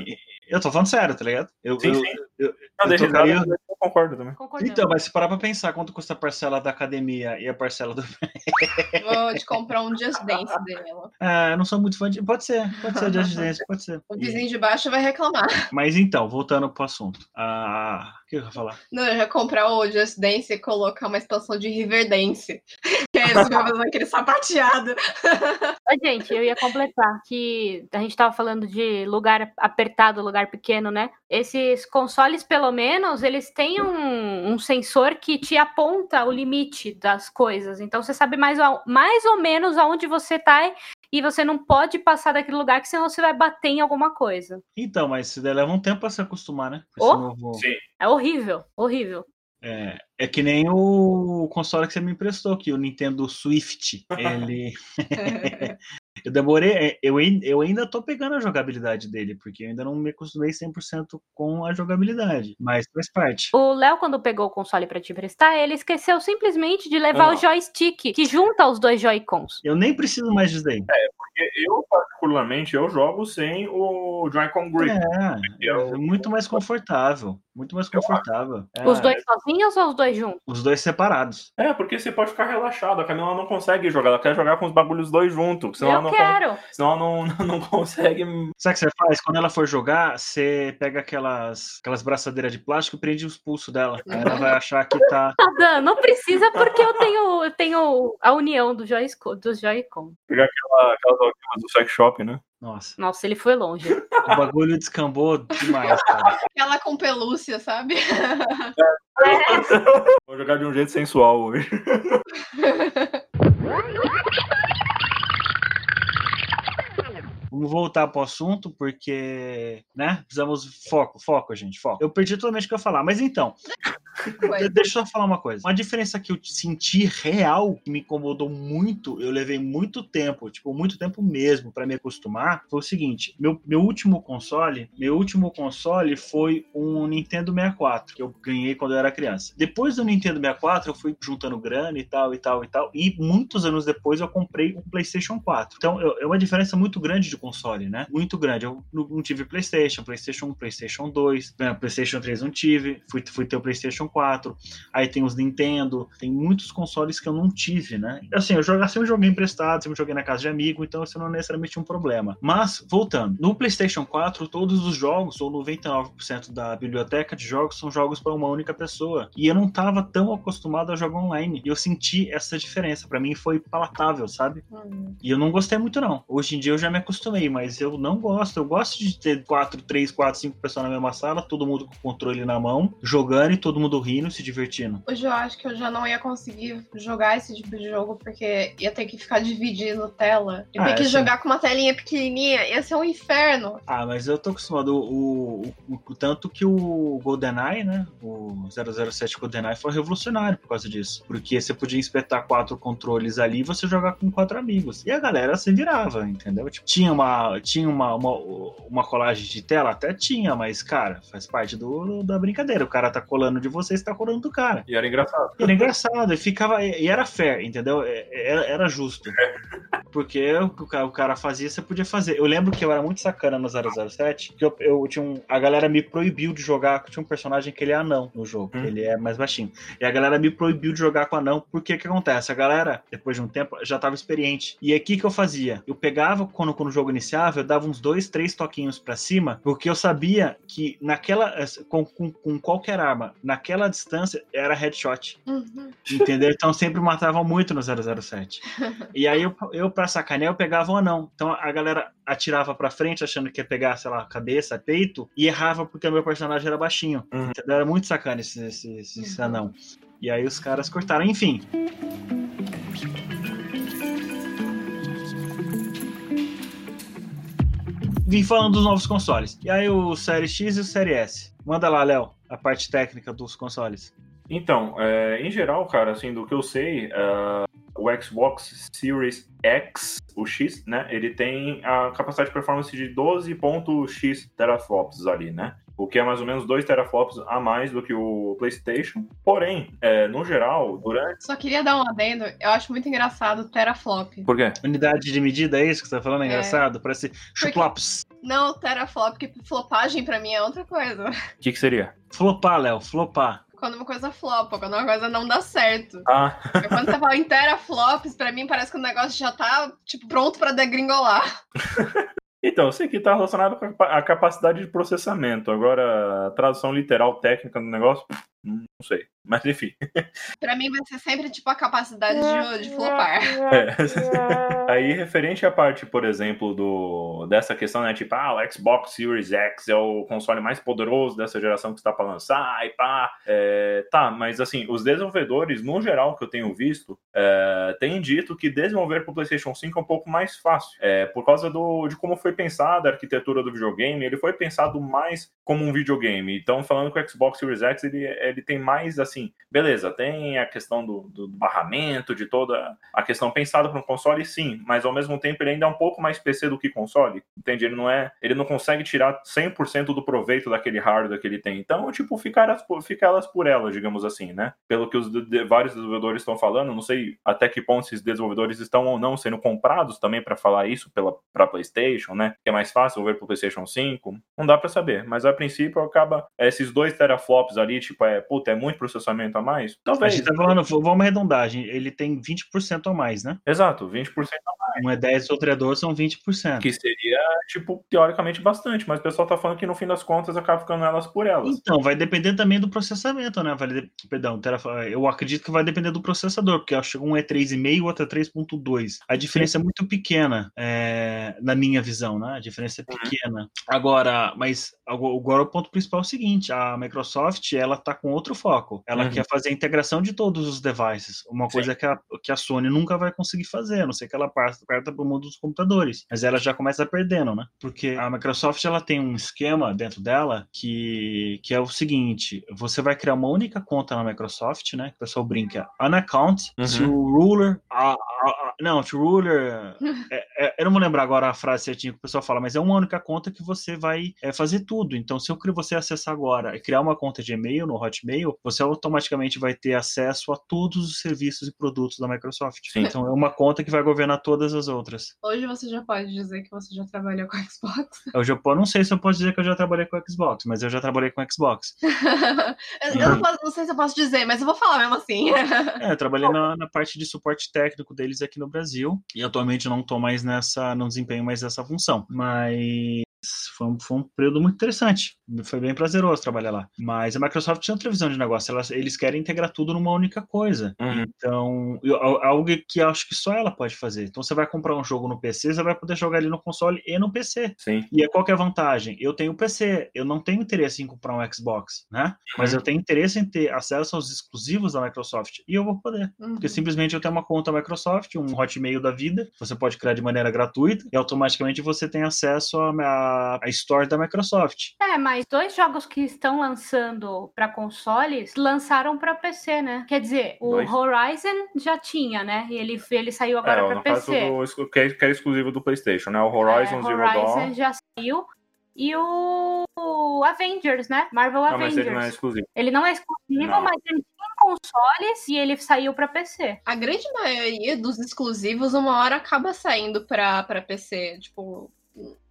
e- eu tô falando sério, tá ligado? Eu, Sim, eu- sim. eu- Não, eu deixa tocaria- eu eu concordo também. Concordamos. Então, mas se parar pra pensar quanto custa a parcela da academia e a parcela do. Vou te comprar um Just Dance dela. Ah, eu não sou muito fã de. Pode ser, pode ser de agência, pode ser. O vizinho de baixo vai reclamar. Mas então, voltando pro assunto. Ah, o que eu ia falar? Não, eu já comprar o Just Dance e colocar uma expansão de Riverdance. Isso, vai fazer aquele sapateado. Gente, eu ia completar que a gente tava falando de lugar apertado, lugar pequeno, né? Esses consoles, pelo menos, eles têm um, um sensor que te aponta o limite das coisas. Então você sabe mais, ou- mais ou menos aonde você tá e você não pode passar daquele lugar, que senão você vai bater em alguma coisa. Então, mas isso daí leva um tempo pra se acostumar, né? Esse novo- Sim. É horrível, horrível. É, é que nem o console que você me emprestou aqui, o Nintendo Swift. Ele. eu demorei. é, Eu, eu ainda tô pegando a jogabilidade dele, porque eu ainda não me acostumei 100% com a jogabilidade. Mas faz parte. O Léo, quando pegou o console pra te emprestar, ele esqueceu simplesmente de levar Ah. o joystick, que junta os dois Joy-Cons. Eu nem preciso mais disso daí. Porque eu, particularmente, eu jogo sem o Joy-Con Grip. É, é muito mais confortável. Muito mais confortável. É, Os dois sozinhos ou os dois juntos? os dois separados. É, porque você pode ficar relaxado. A Camila não consegue jogar, ela quer jogar com os bagulhos dois juntos. Senão, ela eu não, quero. senão ela não, não consegue. Sabe o que você faz? Quando ela for jogar, você pega aquelas, aquelas braçadeiras de plástico e prende os pulsos dela. Aí ela vai achar que tá. Tá dando, não precisa porque eu tenho, eu tenho a união do Joy, dos Joy-Con. Pegar aquela, aquelas algemas do sex shop, né? Nossa, Nossa, ele foi longe. o bagulho descambou demais, cara. Aquela com pelúcia, sabe? Vou jogar de um jeito sensual hoje. Vamos voltar pro assunto, porque, né? Precisamos foco, foco, gente, foco. Eu perdi totalmente o que eu ia falar, mas então. deixa eu só falar uma coisa. Uma diferença que eu senti real, que me incomodou muito, eu levei muito tempo, tipo, muito tempo mesmo pra me acostumar, foi o seguinte: meu, meu último console, meu último console foi um Nintendo 64, que eu ganhei quando eu era criança. Depois do Nintendo 64, eu fui juntando grana e tal, e tal, e tal, e muitos anos depois eu comprei um PlayStation 4. Então, eu- é uma diferença muito grande de console, né? Muito grande. Eu não não tive PlayStation, PlayStation 1, PlayStation 2, né, PlayStation 3 não tive, fui, fui ter o PlayStation 4, aí tem os Nintendo, tem muitos consoles que eu não tive, né? Assim, eu joguei, sempre joguei emprestado, sempre joguei na casa de amigo, então isso não é necessariamente um problema. Mas, voltando, no PlayStation 4, todos os jogos, ou 99% da biblioteca de jogos, são jogos para uma única pessoa. E eu não tava tão acostumado a jogar online. E eu senti essa diferença. Para mim foi palatável, sabe? Hum. E eu não gostei muito, não. Hoje em dia eu já me acostumei, mas eu não gosto. Eu gosto de ter quatro, três, quatro, cinco pessoas na mesma sala, todo mundo com o controle na mão, jogando e todo mundo rindo, se divertindo. Hoje eu acho que eu já não ia conseguir jogar esse tipo de jogo, porque ia ter que ficar dividindo tela. Ia Ah, ter que essa- jogar com uma telinha pequenininha, ia ser um inferno. Ah, mas eu tô acostumado. O, o- o- tanto que o GoldenEye, né? O 007 GoldenEye foi revolucionário por causa disso. Porque você podia espetar quatro controles ali e você jogar com quatro amigos. E a galera se virava, entendeu? Tipo, tinha uma, tinha uma, uma, uma colagem de tela? Até tinha, mas, cara, faz parte do, da brincadeira. O cara tá colando de você, você tá colando do cara. E era engraçado. E era engraçado, e ficava. E era fair, entendeu? É- Era, era justo. Porque o cara, o cara fazia, você podia fazer. Eu lembro que eu era muito sacana no 007, que eu, eu tinha um, a galera me proibiu de jogar. Tinha um personagem que ele é anão no jogo, Hum. ele é mais baixinho. E a galera me proibiu de jogar com anão, porque o que acontece? A galera, depois de um tempo, já tava experiente. E o que, eu fazia? Eu pegava, quando, quando o jogo iniciava, eu dava uns dois, três toquinhos pra cima, porque eu sabia que naquela. Com, com, com qualquer arma, naquela distância, era headshot. Uhum. Entendeu? Então sempre matavam muito no 007. E aí eu, eu pra sacanear, eu pegava o anão. Então a galera atirava pra frente achando que ia pegar, sei lá, cabeça, peito, e errava porque o meu personagem era baixinho. Uhum. Entendeu? Era muito sacana esse, esse, esse Uhum. anão. E aí os caras cortaram. Enfim. Vim falando dos novos consoles. E aí o Série X e o Série S. Manda lá, Léo, a parte técnica dos consoles. Então, é, em geral, cara, assim, do que eu sei, uh, o Xbox Series X, o X, né, ele tem a capacidade de performance de 12.x teraflops ali, né? O que é mais ou menos 2 teraflops a mais do que o PlayStation. Porém, é, no geral, durante. Só queria dar um adendo. Eu acho muito engraçado teraflop. Por quê? Unidade de medida, é isso que você tá falando? É engraçado? Parece chuplops. Não, teraflop, porque flopagem pra mim é outra coisa. O que, que seria? Flopar, Léo, flopar. Quando uma coisa flopa, quando uma coisa não dá certo. Ah, Quando você fala em teraflops, pra mim parece que o negócio já tá, tipo, pronto pra degringolar. então, eu sei que tá relacionado com a capacidade de processamento. Agora, a tradução literal técnica do negócio, não sei. Mas enfim. Pra mim vai ser sempre, tipo, a capacidade de, de flopar. É. Aí, referente à parte, por exemplo, do, dessa questão, né? Tipo, ah, o Xbox Series X é o console mais poderoso dessa geração que está para lançar, e pá. É, tá, mas assim, os desenvolvedores, no geral, que eu tenho visto, é, têm dito que desenvolver para o PlayStation 5 é um pouco mais fácil. É, por causa do, de como foi pensada a arquitetura do videogame, ele foi pensado mais como um videogame. Então, falando que o Xbox Series X, ele, ele tem mais assim, beleza, tem a questão do, do barramento, de toda a questão pensada para um console, sim, mas ao mesmo tempo ele ainda é um pouco mais PC do que console, entende? Ele não é, ele não consegue tirar 100% do proveito daquele hardware que ele tem. Então, tipo, fica elas, por- fica elas por elas, digamos assim, né? Pelo que os de- vários desenvolvedores estão falando, não sei até que ponto esses desenvolvedores estão ou não sendo comprados também para falar isso pela para PlayStation, né? Que é mais fácil ver pro PlayStation 5. Não dá para saber, mas a princípio acaba esses dois teraflops ali, tipo, é, puta, é muito processamento a mais. A Talvez. gente tá falando, vamos arredondar, ele tem 20% a mais, né? Exato, 20% Um é 10, outro é 12, são 20%. que seria, tipo, teoricamente bastante, mas o pessoal tá falando que no fim das contas acaba ficando elas por elas. Então, vai depender também do processamento, né? Vai de- Perdão, eu acredito que vai depender do processador, porque acho que um é 3,5 e o outro é 3,2. A diferença é muito pequena, é, na minha visão, né? A diferença é pequena. Agora, mas agora agora o ponto principal é o seguinte: a Microsoft ela tá com outro foco. Ela Uhum. quer fazer a integração de todos os devices. Uma Sim. coisa que a, que a Sony nunca vai conseguir fazer, a não ser que ela parta, parta para o mundo dos computadores. Mas ela já começa perdendo, né? Porque a Microsoft ela tem um esquema dentro dela que, que é o seguinte: você vai criar uma única conta na Microsoft, né? Que o pessoal brinca, an account, Uhum. se o ruler. a- não, o ruler. é- é- eu não vou lembrar agora a frase certinha que o pessoal fala, mas é uma única conta que você vai é, fazer tudo. Então, se eu crio você acessar agora e criar uma conta de e-mail no Hotmail, você automaticamente vai ter acesso a todos os serviços e produtos da Microsoft. Sim. Então, é uma conta que vai governar todas as outras. Hoje você já pode dizer que você já trabalhou com Xbox. Eu já eu não sei se eu posso dizer que eu já trabalhei com Xbox, mas eu já trabalhei com Xbox. eu eu não, posso- não sei se eu posso dizer, mas eu vou falar mesmo assim. É, eu trabalhei na, na parte de suporte técnico deles aqui no Brasil e atualmente não estou mais nessa, não desempenho mais essa função. Mas foi um, foi um período muito interessante. Foi bem prazeroso trabalhar lá. Mas a Microsoft tinha outra visão de negócio. Elas, eles querem integrar tudo numa única coisa. Uhum. Então, eu- al- algo que eu acho que só ela pode fazer. Então, você vai comprar um jogo no PC, você vai poder jogar ele no console e no PC. Sim. E é qual que é a vantagem? Eu tenho PC, eu não tenho interesse em comprar um Xbox, né? Mas Uhum. eu tenho interesse em ter acesso aos exclusivos da Microsoft. E eu vou poder. Uhum. Porque simplesmente eu tenho uma conta Microsoft, um Hotmail da vida, você pode criar de maneira gratuita e automaticamente você tem acesso à à Store da Microsoft. É, mas dois jogos que estão lançando para consoles lançaram para PC, né? Quer dizer, o Dois? Horizon já tinha, né? E ele, ele saiu É, agora no para PC. do que é, que é exclusivo do PlayStation, né? O Horizon É, Zero Horizon Dawn. já saiu. E o o Avengers, né? Marvel Não, mas Avengers. ele não é exclusivo. Ele não é exclusivo, Não. mas ele tinha em consoles e ele saiu para PC. A grande maioria dos exclusivos, uma hora acaba saindo pra PC, tipo.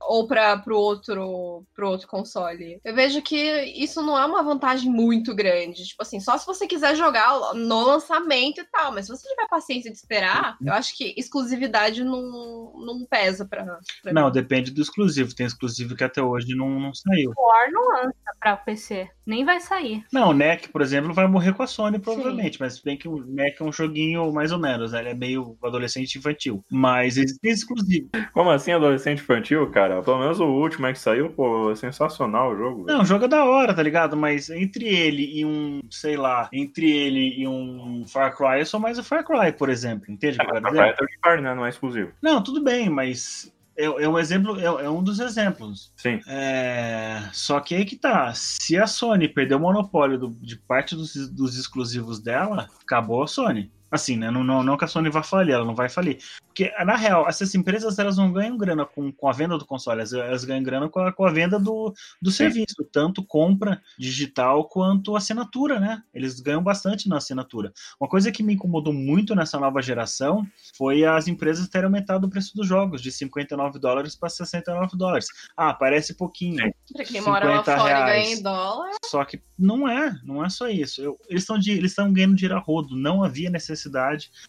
Ou para pro outro, pro outro console. Eu vejo que isso não é uma vantagem muito grande. Tipo assim, só se você quiser jogar no lançamento e tal. Mas se você tiver paciência de esperar, eu acho que exclusividade não, não pesa pra. pra Não, mim. depende do exclusivo. Tem exclusivo que até hoje não, não saiu. War não lança para PC, nem vai sair. Não, o NEC, por exemplo, vai morrer com a Sony, provavelmente. Mas se bem que o NEC é um joguinho mais ou menos, né? Ele é meio adolescente infantil. Mas existem exclusivos. Como assim, adolescente infantil, cara? Pelo menos o último é que saiu, pô, é sensacional o jogo. Não, o jogo é da hora, tá ligado? Mas entre ele e um, sei lá, entre ele e um Far Cry, eu sou mais o Far Cry, por exemplo. Entende o que eu É, quero dizer? é third party, né? Não é exclusivo. Não, tudo bem, mas é, é um exemplo, é, é um dos exemplos. Sim. É, só que aí que tá. Se a Sony perder o monopólio do- de parte dos, dos exclusivos dela, acabou a Sony. Assim, né? Não, não, não que a Sony vá falir, ela não vai falir. Porque, na real, essas empresas elas não ganham grana com, com a venda do console, elas, elas ganham grana com a, com a venda do, do serviço, tanto compra digital quanto assinatura, né? Eles ganham bastante na assinatura. Uma coisa que me incomodou muito nessa nova geração foi as empresas terem aumentado o preço dos jogos de 59 dólares para 69 dólares. Ah, parece pouquinho. Pra quem mora lá 50 fora e reais. ganha em dólar. Só que não é, não é só isso. Eu- eles estão eles estão ganhando dinheiro a rodo. Não havia necessidade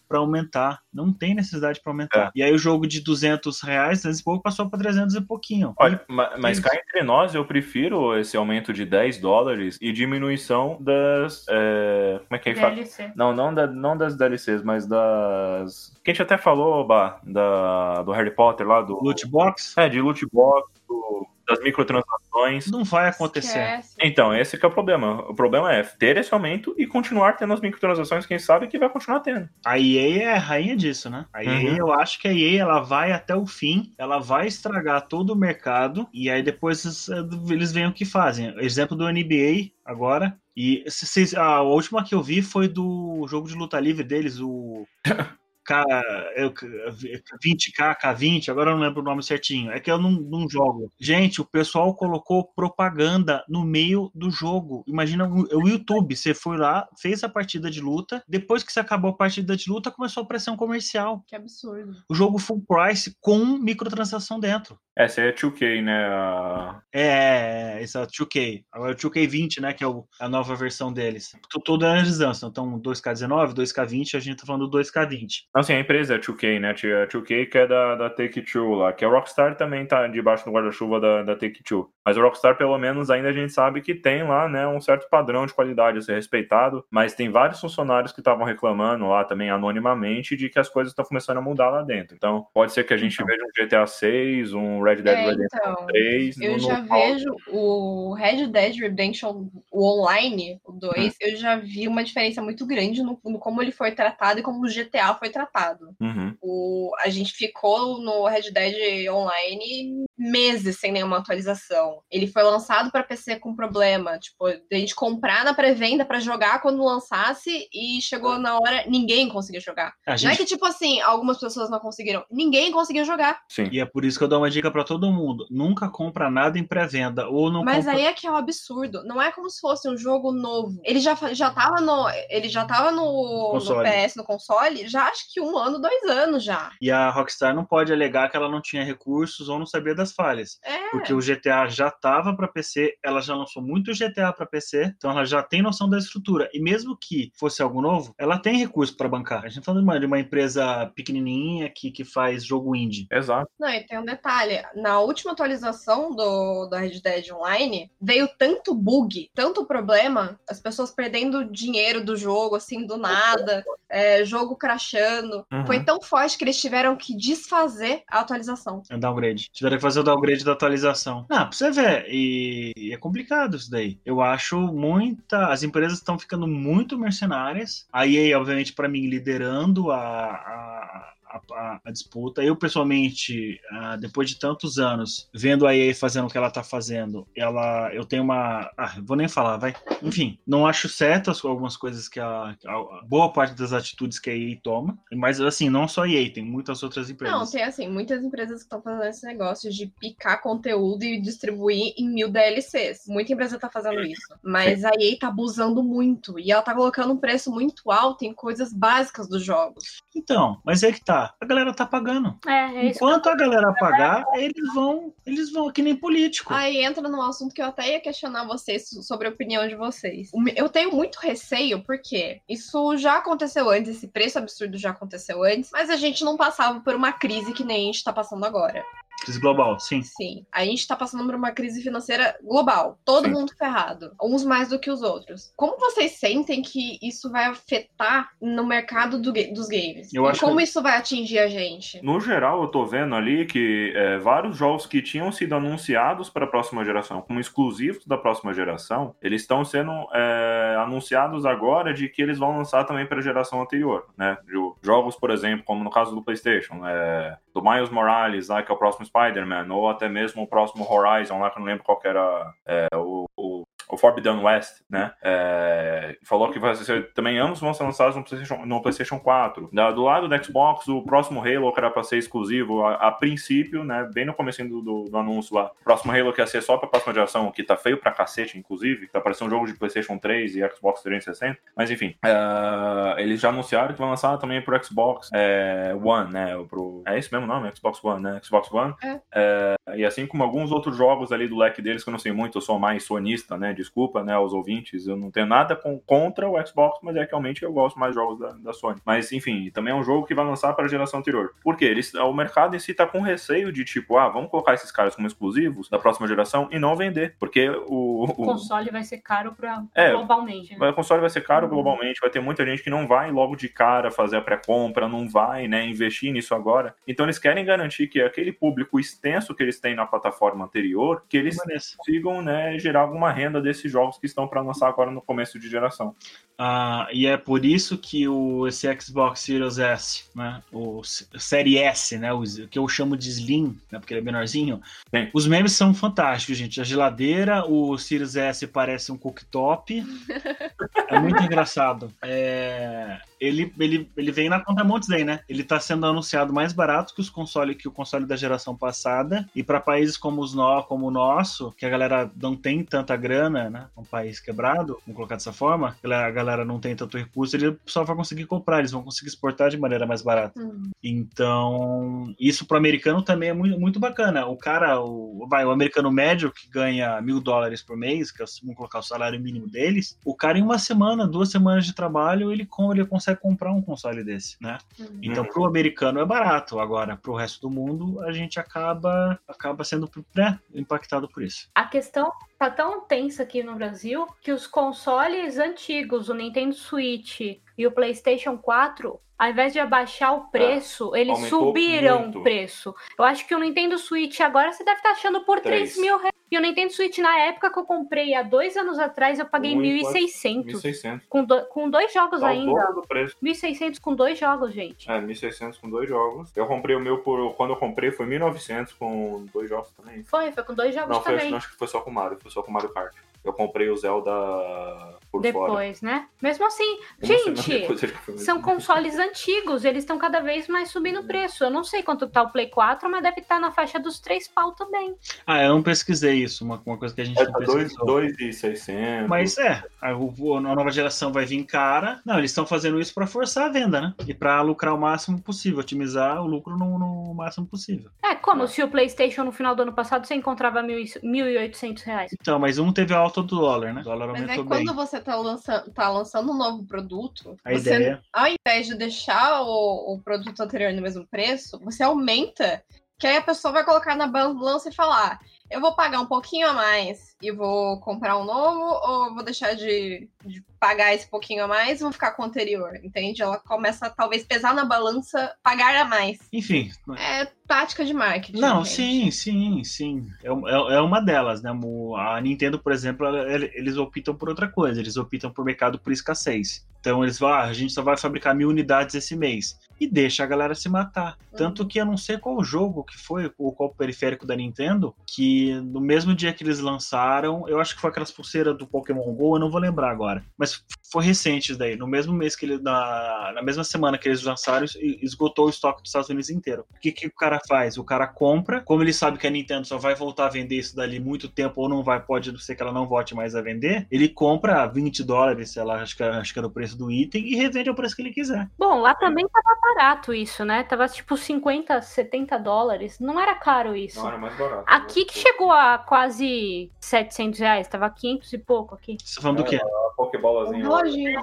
para aumentar. Não tem necessidade para aumentar. E aí o jogo de 200 reais, 200 e pouco, passou para 300 e pouquinho. Olha, ma- mas Isso. cá entre nós, eu prefiro esse aumento de 10 dólares e diminuição das. é, como é que é que fala? DLC. Não, não, da- não das DLCs, mas das. Que a gente até falou, Bah, da, do Harry Potter lá, do. Loot box É, de loot box, das microtransações. não vai acontecer. Esquece. Então, esse que é o problema. O problema é ter esse aumento e continuar tendo as microtransações, quem sabe que vai continuar tendo. A EA é a rainha disso, né? A EA, Uhum. eu acho que a EA ela vai até o fim, ela vai estragar todo o mercado e aí depois eles, veem o que fazem. Exemplo do NBA agora. E se a última que eu vi foi do jogo de luta livre deles, o K, eu- 20K, K20, agora eu não lembro o nome certinho. É que eu não, não jogo. Gente, o pessoal colocou propaganda no meio do jogo. Imagina o YouTube, você foi lá, fez a partida de luta, depois que você acabou a partida de luta, começou a aparecer um comercial. Que absurdo. O jogo full price com microtransação dentro. Essa é 2K, né? a- É, essa 2K. Agora o 2K20, né, que é o- a nova versão deles. Tô toda analisando. Então, 2K19, 2K20, a gente tá falando do 2K20. Não, assim, a empresa é 2K, né? A 2K que é da, da Take-Two lá, que a Rockstar também tá debaixo do guarda-chuva da, da Take-Two. Mas a Rockstar, pelo menos, ainda a gente sabe que tem lá, né, um certo padrão de qualidade a ser respeitado, mas tem vários funcionários que estavam reclamando lá também anonimamente de que as coisas estão começando a mudar lá dentro. Então, pode ser que a gente Então. veja um GTA 6, um Red Dead É, Redemption então, 3. Eu no- já no- vejo o Red Dead Redemption, o online, o 2, eu já vi uma diferença muito grande no, no como ele foi tratado e como o GTA foi tratado. Uhum. O, a gente ficou no Red Dead Online meses sem nenhuma atualização. Ele foi lançado para PC com problema, tipo, a gente comprar na pré-venda para jogar quando lançasse e chegou na hora ninguém conseguia jogar. A Não é gente que tipo assim, algumas pessoas não conseguiram, ninguém conseguiu jogar. Sim. E é por isso que eu dou uma dica pra todo mundo: nunca compra nada em pré-venda ou não Mas compra. aí é que é um absurdo. Não é como se fosse um jogo novo. Ele já, já tava no. Ele já tava no, no. PS, no console, já acho que um ano, dois anos já. E a Rockstar não pode alegar que ela não tinha recursos ou não sabia das falhas. É. Porque o GTA já estava para PC, ela já lançou muito GTA para PC, então ela já tem noção da estrutura. E mesmo que fosse algo novo, ela tem recurso para bancar. A gente tá falando de uma, de uma empresa pequenininha que, que faz jogo indie. Exato. Não, e tem um detalhe. Na última atualização do, do Red Dead Online, veio tanto bug, tanto problema, as pessoas perdendo dinheiro do jogo, assim, do nada, é, jogo crashando. Uhum. Foi tão forte que eles tiveram que desfazer a atualização. É downgrade. Tiveram que fazer o downgrade da atualização. Ah, pra você ver. E, e é complicado isso daí. Eu acho muita. As empresas estão ficando muito mercenárias. A EA, obviamente, para mim, liderando a, a, a, a disputa. Eu, pessoalmente, ah, depois de tantos anos, vendo a EA fazendo o que ela tá fazendo, ela, eu tenho uma. Ah, vou nem falar, vai. Enfim, não acho certo as- algumas coisas que a, a- a boa parte das atitudes que a EA toma. Mas, assim, não só a EA, tem muitas outras empresas. Não, tem assim, muitas empresas que estão fazendo esse negócio de picar conteúdo e distribuir em mil DLCs. Muita empresa tá fazendo isso. Mas a EA tá abusando muito. E ela tá colocando um preço muito alto em coisas básicas dos jogos. Então, mas é que tá. A galera tá pagando. É, é isso. Enquanto a galera pagar, eles vão, eles vão que nem político. Aí entra num assunto que eu até ia questionar vocês sobre a opinião de vocês. Eu tenho muito receio, porque isso já aconteceu antes, esse preço absurdo já aconteceu antes, mas a gente não passava por uma crise que nem a gente tá passando agora. Crise global, sim. Sim. A gente tá passando por uma crise financeira global. Todo Sim. mundo ferrado. Uns mais do que os outros. Como vocês sentem que isso vai afetar no mercado do dos games? Eu e acho como que- isso vai atingir a gente? No geral, eu tô vendo ali que é, vários jogos que tinham sido anunciados para a próxima geração, como exclusivos da próxima geração, eles estão sendo é, anunciados agora de que eles vão lançar também para a geração anterior, né? Jogos, por exemplo, como no caso do PlayStation, é, do Miles Morales, lá, que é o próximo Spider-Man, ou até mesmo o próximo Horizon, lá que eu não lembro qual era é, o, o Forbidden West, né? É, falou que vai ser também ambos vão ser lançados no PlayStation, no PlayStation 4. Da, do lado do Xbox, o próximo Halo que era para ser exclusivo a, a, princípio, né? Bem no começo do, do, do, anúncio lá. O próximo Halo que ia ser só para próxima geração, que tá feio pra cacete, inclusive. Tá parecendo um jogo de PlayStation 3 e Xbox 360. Mas enfim, é, eles já anunciaram que vão lançar também pro Xbox é, One, né? Pro, é isso mesmo nome? Xbox One, né? Xbox One. É. é. e assim como alguns outros jogos ali do leque deles que eu não sei muito, eu sou mais sonista, né? Desculpa, né, aos ouvintes, eu não tenho nada com, contra o Xbox, mas é que realmente eu gosto mais de jogos da, da Sony. Mas, enfim, também é um jogo que vai lançar para a geração anterior. Por quê? Eles, o mercado em si tá com receio de, tipo, ah, vamos colocar esses caras como exclusivos da próxima geração e não vender, porque o... O, o console vai ser caro pra, é, globalmente, né? O console vai ser caro uhum. globalmente, vai ter muita gente que não vai logo de cara fazer a pré-compra, não vai, né, investir nisso agora. Então eles querem garantir que aquele público extenso que eles têm na plataforma anterior, que eles consigam, né, gerar alguma renda desses jogos que estão para lançar agora no começo de geração. Ah, e é por isso que o, esse Xbox Series S, né, o Série S, né, o, que eu chamo de Slim, né, porque ele é menorzinho, Sim. os memes são fantásticos, gente. A geladeira, o Series S parece um cooktop, é muito engraçado. É, ele, ele, ele vem na contramão disso aí, né? Ele está sendo anunciado mais barato que os console que o console da geração passada e para países como os no, como o nosso, que a galera não tem tanta grana, né? Um país quebrado, vamos colocar dessa forma, a galera não tem tanto recurso, ele só vai conseguir comprar, eles vão conseguir exportar de maneira mais barata. Hum. Então, isso pro americano também é muito, muito bacana. O cara, o, vai, o americano médio que ganha mil dólares por mês, que é, vamos colocar o salário mínimo deles, o cara em uma semana, duas semanas de trabalho, ele, ele consegue comprar um console desse, né? Uhum. Então, pro americano é barato. Agora, pro resto do mundo, a gente acaba, acaba sendo né, impactado por isso. A questão tá tão tensa aqui no Brasil que os consoles antigos, o Nintendo Switch e o PlayStation 4, ao invés de abaixar o preço, é, eles subiram muito. o preço. Eu acho que o Nintendo Switch agora você deve estar achando por 3, 3 mil reais. E o Nintendo Switch, na época que eu comprei, há dois anos atrás, eu paguei 1.600. 1.600. Com, do, com dois jogos tá ainda. Do preço. 1.600 com dois jogos, gente. É, 1.600 com dois jogos. Eu comprei o meu por... Quando eu comprei foi 1.900 com dois jogos também. Foi, foi com dois jogos Não, também. Não, acho que foi só com o Mario. Foi só com o Mario Kart. Eu comprei o Zelda por Depois, fora. né? Mesmo assim, Uma gente, são consoles antigos, eles estão cada vez mais subindo o preço. Eu não sei quanto tá o Play 4, mas deve estar tá na faixa dos 3 pau também. Ah, eu não pesquisei isso, uma, uma coisa que a gente é, não pesquisou. 2,600. Mas é, a, a, nova geração vai vir cara. Não, eles estão fazendo isso para forçar a venda, né? E para lucrar o máximo possível, otimizar o lucro no, no máximo possível. É, como é. se o PlayStation no final do ano passado você encontrava R$ 1.800. Então, mas um teve alta do dólar, né? O dólar aumentou Mas é quando bem. você tá lançando, tá lançando um novo produto, a você, ideia... ao invés de deixar o, o produto anterior no mesmo preço, você aumenta, que aí a pessoa vai colocar na balança e falar: eu vou pagar um pouquinho a mais e vou comprar um novo, ou vou deixar de, de pagar esse pouquinho a mais e vou ficar com o anterior, entende? Ela começa a talvez pesar na balança, pagar a mais. Enfim. É tática de marketing. Não, gente. sim, sim, sim. É, é, é, uma delas, né? A Nintendo, por exemplo, eles optam por outra coisa, eles optam por mercado por escassez. Então eles vão, ah, a gente só vai fabricar mil unidades esse mês. E deixa a galera se matar. Uhum. Tanto que eu não sei qual jogo que foi, ou qual periférico da Nintendo, que no mesmo dia que eles lançaram, eu acho que foi aquelas pulseiras do Pokémon GO, eu não vou lembrar agora. Mas foi recente isso daí. No mesmo mês que ele. Na, na mesma semana que eles lançaram, esgotou o estoque dos Estados Unidos inteiro. O que, que o cara faz? O cara compra, como ele sabe que a Nintendo só vai voltar a vender isso dali muito tempo, ou não vai, pode ser que ela não volte mais a vender, ele compra 20 dólares, sei lá, acho que, acho que era o preço do item, e revende ao preço que ele quiser. Bom, lá também tava barato isso, né? Tava tipo 50, 70 dólares. Não era caro isso. Não, era mais barato. Aqui que chegou a quase 700 reais, tava 500 e pouco aqui. Você tá falando do quê? A Pokebolazinha.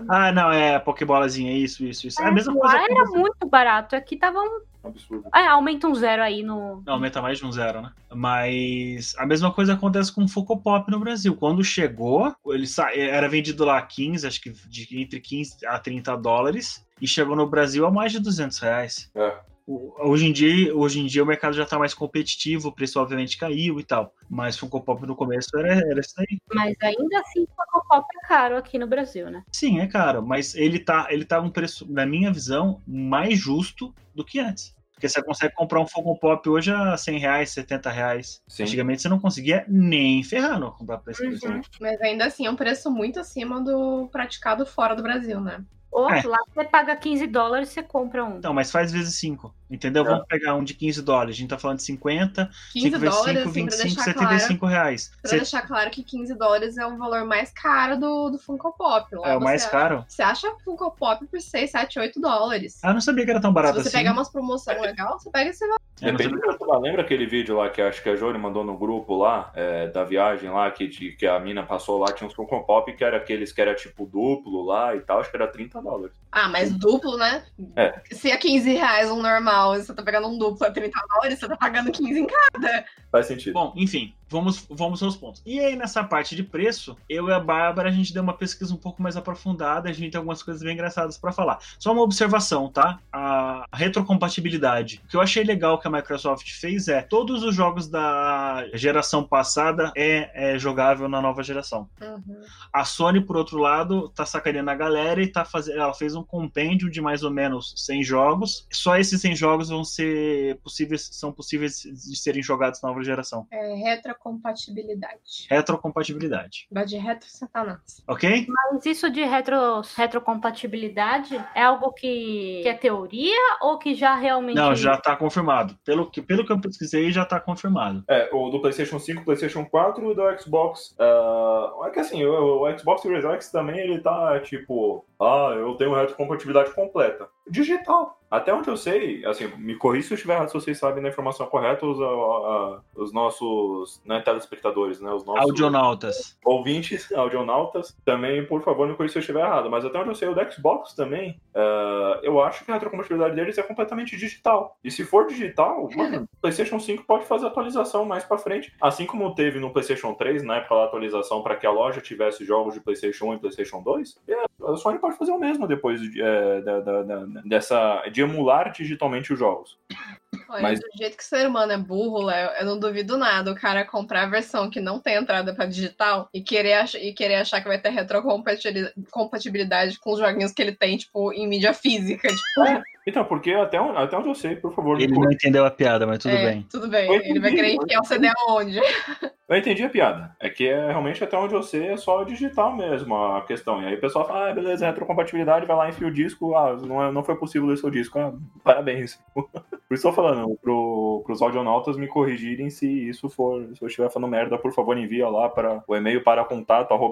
Ah, não, é a Pokebolazinha, isso, isso, isso. É, a mesma coisa. Lá era muito barato, aqui tava um. Absurdo. É, aumenta um zero aí no. Não, aumenta mais de um zero, né? Mas a mesma coisa acontece com o Funko Pop no Brasil. Quando chegou, ele sa... era vendido lá 15, acho que de entre 15 a 30 dólares. E chegou no Brasil a mais de 200 reais. É. hoje em dia, hoje em dia o mercado já tá mais competitivo, o preço obviamente caiu e tal. Mas Funko Pop no começo era, era isso aí. Mas ainda assim, Funko Pop é caro aqui no Brasil, né? Sim, é caro, mas ele tá, ele tá um preço, na minha visão, mais justo do que antes. Porque você consegue comprar um Funko Pop hoje a 100 reais, 70 reais. Sim. Antigamente você não conseguia nem ferrando comprar esse preço. Uhum. Mas ainda assim é um preço muito acima do praticado fora do Brasil, né? Ou É. lá você paga 15 dólares você compra um. Não, mas faz vezes 5, entendeu? É. Vamos pegar um de 15 dólares, a gente tá falando de 50, 15 5 vezes dólares, 5, assim, pra 25, deixar claro. 75 reais. Pra Cê- deixar claro que 15 dólares é o valor mais caro do, do Funko Pop. Lá é o mais acha- caro? Você acha Funko Pop por 6, 7, 8 dólares. Ah, eu não sabia que era tão barato Se você assim. pegar umas promoções legais, você pega esse valor. Depende do que. Lembra aquele vídeo lá que acho que a Jori mandou no grupo lá, é, da viagem lá, que, de- que a mina passou lá, tinha uns Funko Pop que era aqueles que era tipo duplo lá e tal, acho que era 30 dólares. Ah, mas duplo, né? É. Se é 15 reais um normal e você tá pegando um duplo a 30 dólares, você tá pagando 15 em cada. Faz sentido. Bom, enfim, vamos, vamos aos pontos. E aí, nessa parte de preço, eu e a Bárbara, a gente deu uma pesquisa um pouco mais aprofundada, a gente tem algumas coisas bem engraçadas pra falar. Só uma observação, tá? A retrocompatibilidade. O que eu achei legal que a Microsoft fez é, todos os jogos da geração passada é, é jogável na nova geração. Uhum. A Sony, por outro lado, tá sacaneando a galera e tá fazendo. Ela fez um compêndio de mais ou menos 100 jogos. Só esses 100 jogos vão ser possíveis, são possíveis de serem jogados na nova geração. É retrocompatibilidade. Retrocompatibilidade. Vai de retro satanás. Ok? Mas isso de retro, retrocompatibilidade é algo que, que é teoria ou que já realmente. Não, já tá confirmado. Pelo que, pelo que eu pesquisei, já tá confirmado. É, o do PlayStation 5, PlayStation 4 e o do Xbox. ah, é que assim, o, o Xbox Series X também ele tá tipo, ah, eu tenho retrocompatibilidade completa. Digital. Até onde eu sei, assim, me corrija se eu estiver errado, se vocês sabem da informação correta, os, a- a- os nossos né, telespectadores, né? Os nossos Audionautas. ouvintes, audionautas, também, por favor, me corrija se eu estiver errado. Mas até onde eu sei, o do Xbox também, ah, eu acho que a retrocompatibilidade deles é completamente digital. E se for digital, mano, o PlayStation 5 pode fazer atualização mais pra frente. Assim como teve no PlayStation 3, na época da atualização para que a loja tivesse jogos de PlayStation 1 e PlayStation 2, é, a Sony pode fazer o mesmo depois de, é, da- da- da- dessa, de emular digitalmente os jogos. Olha, Mas- do jeito que o ser humano é burro, Léo, eu não duvido nada o cara comprar a versão que não tem entrada pra digital e querer, ach- e querer achar que vai ter retrocompatibilidade com os joguinhos que ele tem, tipo, em mídia física. Tipo, Então, porque até, onde- até onde eu sei, por favor, Ele não entendeu a piada, mas tudo é, bem. Tudo bem. Eu Ele vai querer enfiar o CD aonde? Eu entendi a piada. É que é realmente até onde eu sei é só digital mesmo a questão. E aí o pessoal fala, ah, beleza, retrocompatibilidade, vai lá, enfia o disco. Ah, não, é- não foi possível ler seu disco. Ah, parabéns. Por isso eu tô falando, pro, pros audionautas me corrigirem se isso for, se eu estiver falando merda, por favor, envia lá para o e-mail para contato arroba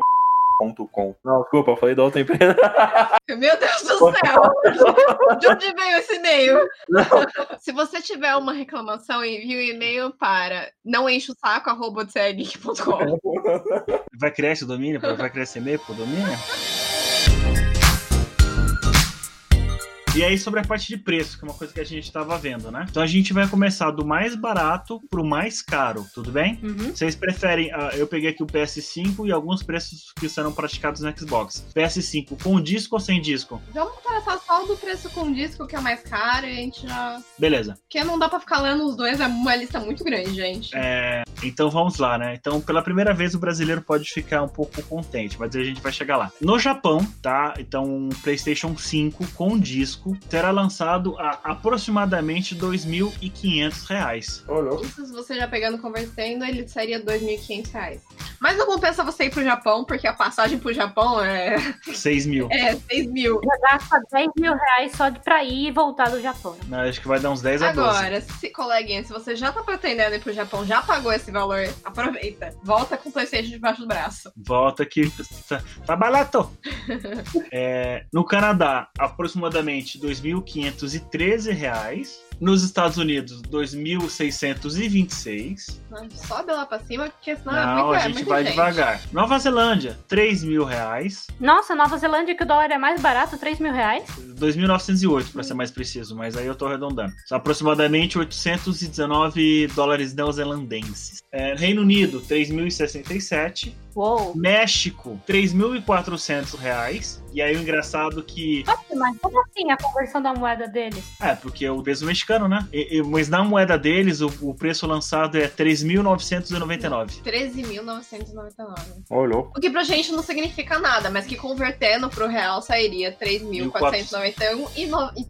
com. Não, desculpa, eu falei da outra empresa. Meu Deus do céu! De onde veio esse e-mail? Se você tiver uma reclamação, envie o e-mail para não enche o saco, arroba. Vai criar esse domínio? Vai criar esse e-mail pro domínio? E aí, sobre a parte de preço, que é uma coisa que a gente estava vendo, né? Então a gente vai começar do mais barato pro mais caro, tudo bem? Uhum. Vocês preferem. ah, eu peguei aqui o PS5 e alguns preços que serão praticados no Xbox. PS5 com disco ou sem disco? Vamos começar do preço com disco, que é o mais caro, e a gente já. Beleza. Porque não dá pra ficar lendo os dois, é uma lista muito grande, gente. É, então vamos lá, né? Então, pela primeira vez, o brasileiro pode ficar um pouco contente, mas a gente vai chegar lá. No Japão, tá? Então, um PlayStation 5 com disco será lançado a aproximadamente 2.500 reais. Olha, Isso, se você já pegando convertendo, ele seria 2.500 reais. Mas não compensa você ir pro Japão, porque a passagem pro Japão é, 6 mil. é 6 mil. Já gasta 10 mil reais só de pra ir e voltar do Japão. Não, Acho que vai dar uns 10 a 12. Agora, se, coleguinha, se você já tá pretendendo ir pro Japão, já pagou esse valor, aproveita. Volta com o Playstation debaixo do braço. Volta aqui. Tá, tá barato. É, no Canadá, aproximadamente 2.513 reais. Nos Estados Unidos, 2.626. Não, Sobe lá pra cima, porque senão é Não, muito a é gente muita vai devagar. Nova Zelândia, 3 mil reais. Nossa, Nova Zelândia que o dólar é mais barato, 3 mil reais? 2.908, para ser mais preciso, mas aí eu tô arredondando. São aproximadamente 819 dólares neozelandenses. É, Reino Unido, 3.067. Uou. México, 3.400 reais. E aí o engraçado que. Nossa, mas como assim a conversão da moeda deles? É, porque é o peso mexicano, né? E- e- mas na moeda deles, o, o preço lançado é 3.999. 13.999. Ô, louco. O que pra gente não significa nada, mas que convertendo pro real sairia 3.491 e, no... e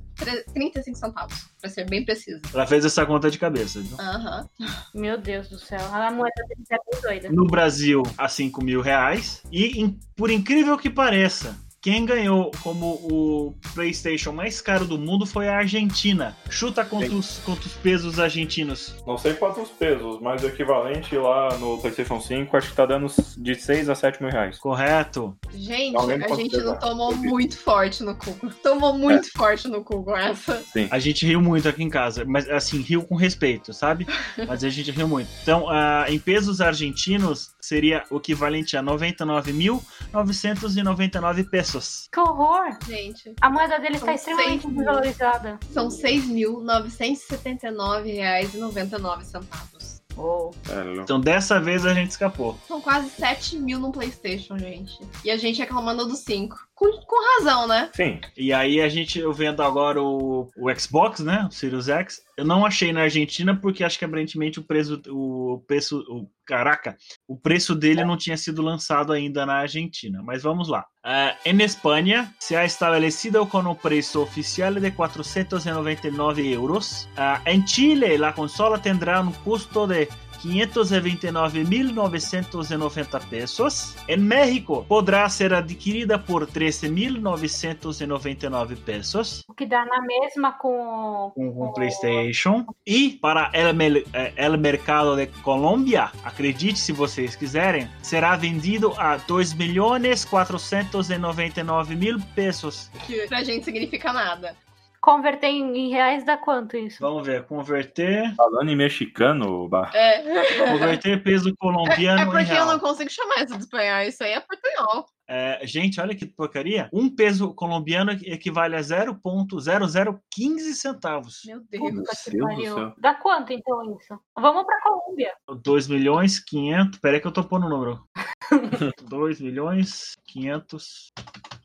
35 centavos, pra ser bem preciso. Ela fez essa conta de cabeça. viu? Aham. Meu Deus do céu. A moeda deles é bem doida. No Brasil, a 5 mil reais. E, por incrível que pareça, quem ganhou como o PlayStation mais caro do mundo foi a Argentina. Chuta quantos, quantos pesos argentinos. Não sei quantos pesos, mas o equivalente lá no PlayStation 5 acho que tá dando de 6 a 7 mil reais. Correto? Gente, Alguém a gente não tomou Eu vi. muito forte no cu. Tomou muito forte no cu com essa. A gente riu muito aqui em casa, mas assim, riu com respeito, sabe? Mas a gente riu muito. Então, ah, em pesos argentinos, seria o equivalente a 99.999 pesos. Que horror! Gente, A moeda deles tá São extremamente seis mil. desvalorizada. são R$ 6.979,99. Uou. É, louco. Então, dessa vez a gente escapou. São quase 7 mil no PlayStation, gente. E a gente reclamando do 5. Com, com razão, né? Sim. E aí a gente, eu vendo agora o, o Xbox, né? O Series X. Eu não achei na Argentina porque acho que aparentemente o preço, o preço, o, caraca, o preço dele não tinha sido lançado ainda na Argentina. Mas vamos lá. Ah, em Espanha se ha establecido com o preço oficial de 499 euros. Ah, em Chile la consola tendrá um custo de 529.990 pesos. Em México, poderá ser adquirida por 13.999 pesos O que dá na mesma com. com o PlayStation. E para el, mel- eh, mercado de Colômbia, acredite se vocês quiserem, será vendido a 2 milhões 499 mil pesos. Que pra gente significa nada. Converter em, em reais dá quanto isso? Vamos ver, converter, Falando em mexicano, Bar. É. converter peso colombiano É em porque eu real. não consigo chamar isso de espanhol. Isso aí é portunhol. É, gente, olha que porcaria. Um peso colombiano equivale a 0.0015 centavos. Meu Puta Deus. que Deus do pariu. céu. Dá quanto então isso? Vamos pra Colômbia. 2 milhões 500. Peraí que eu tô pondo o número. 2 milhões 500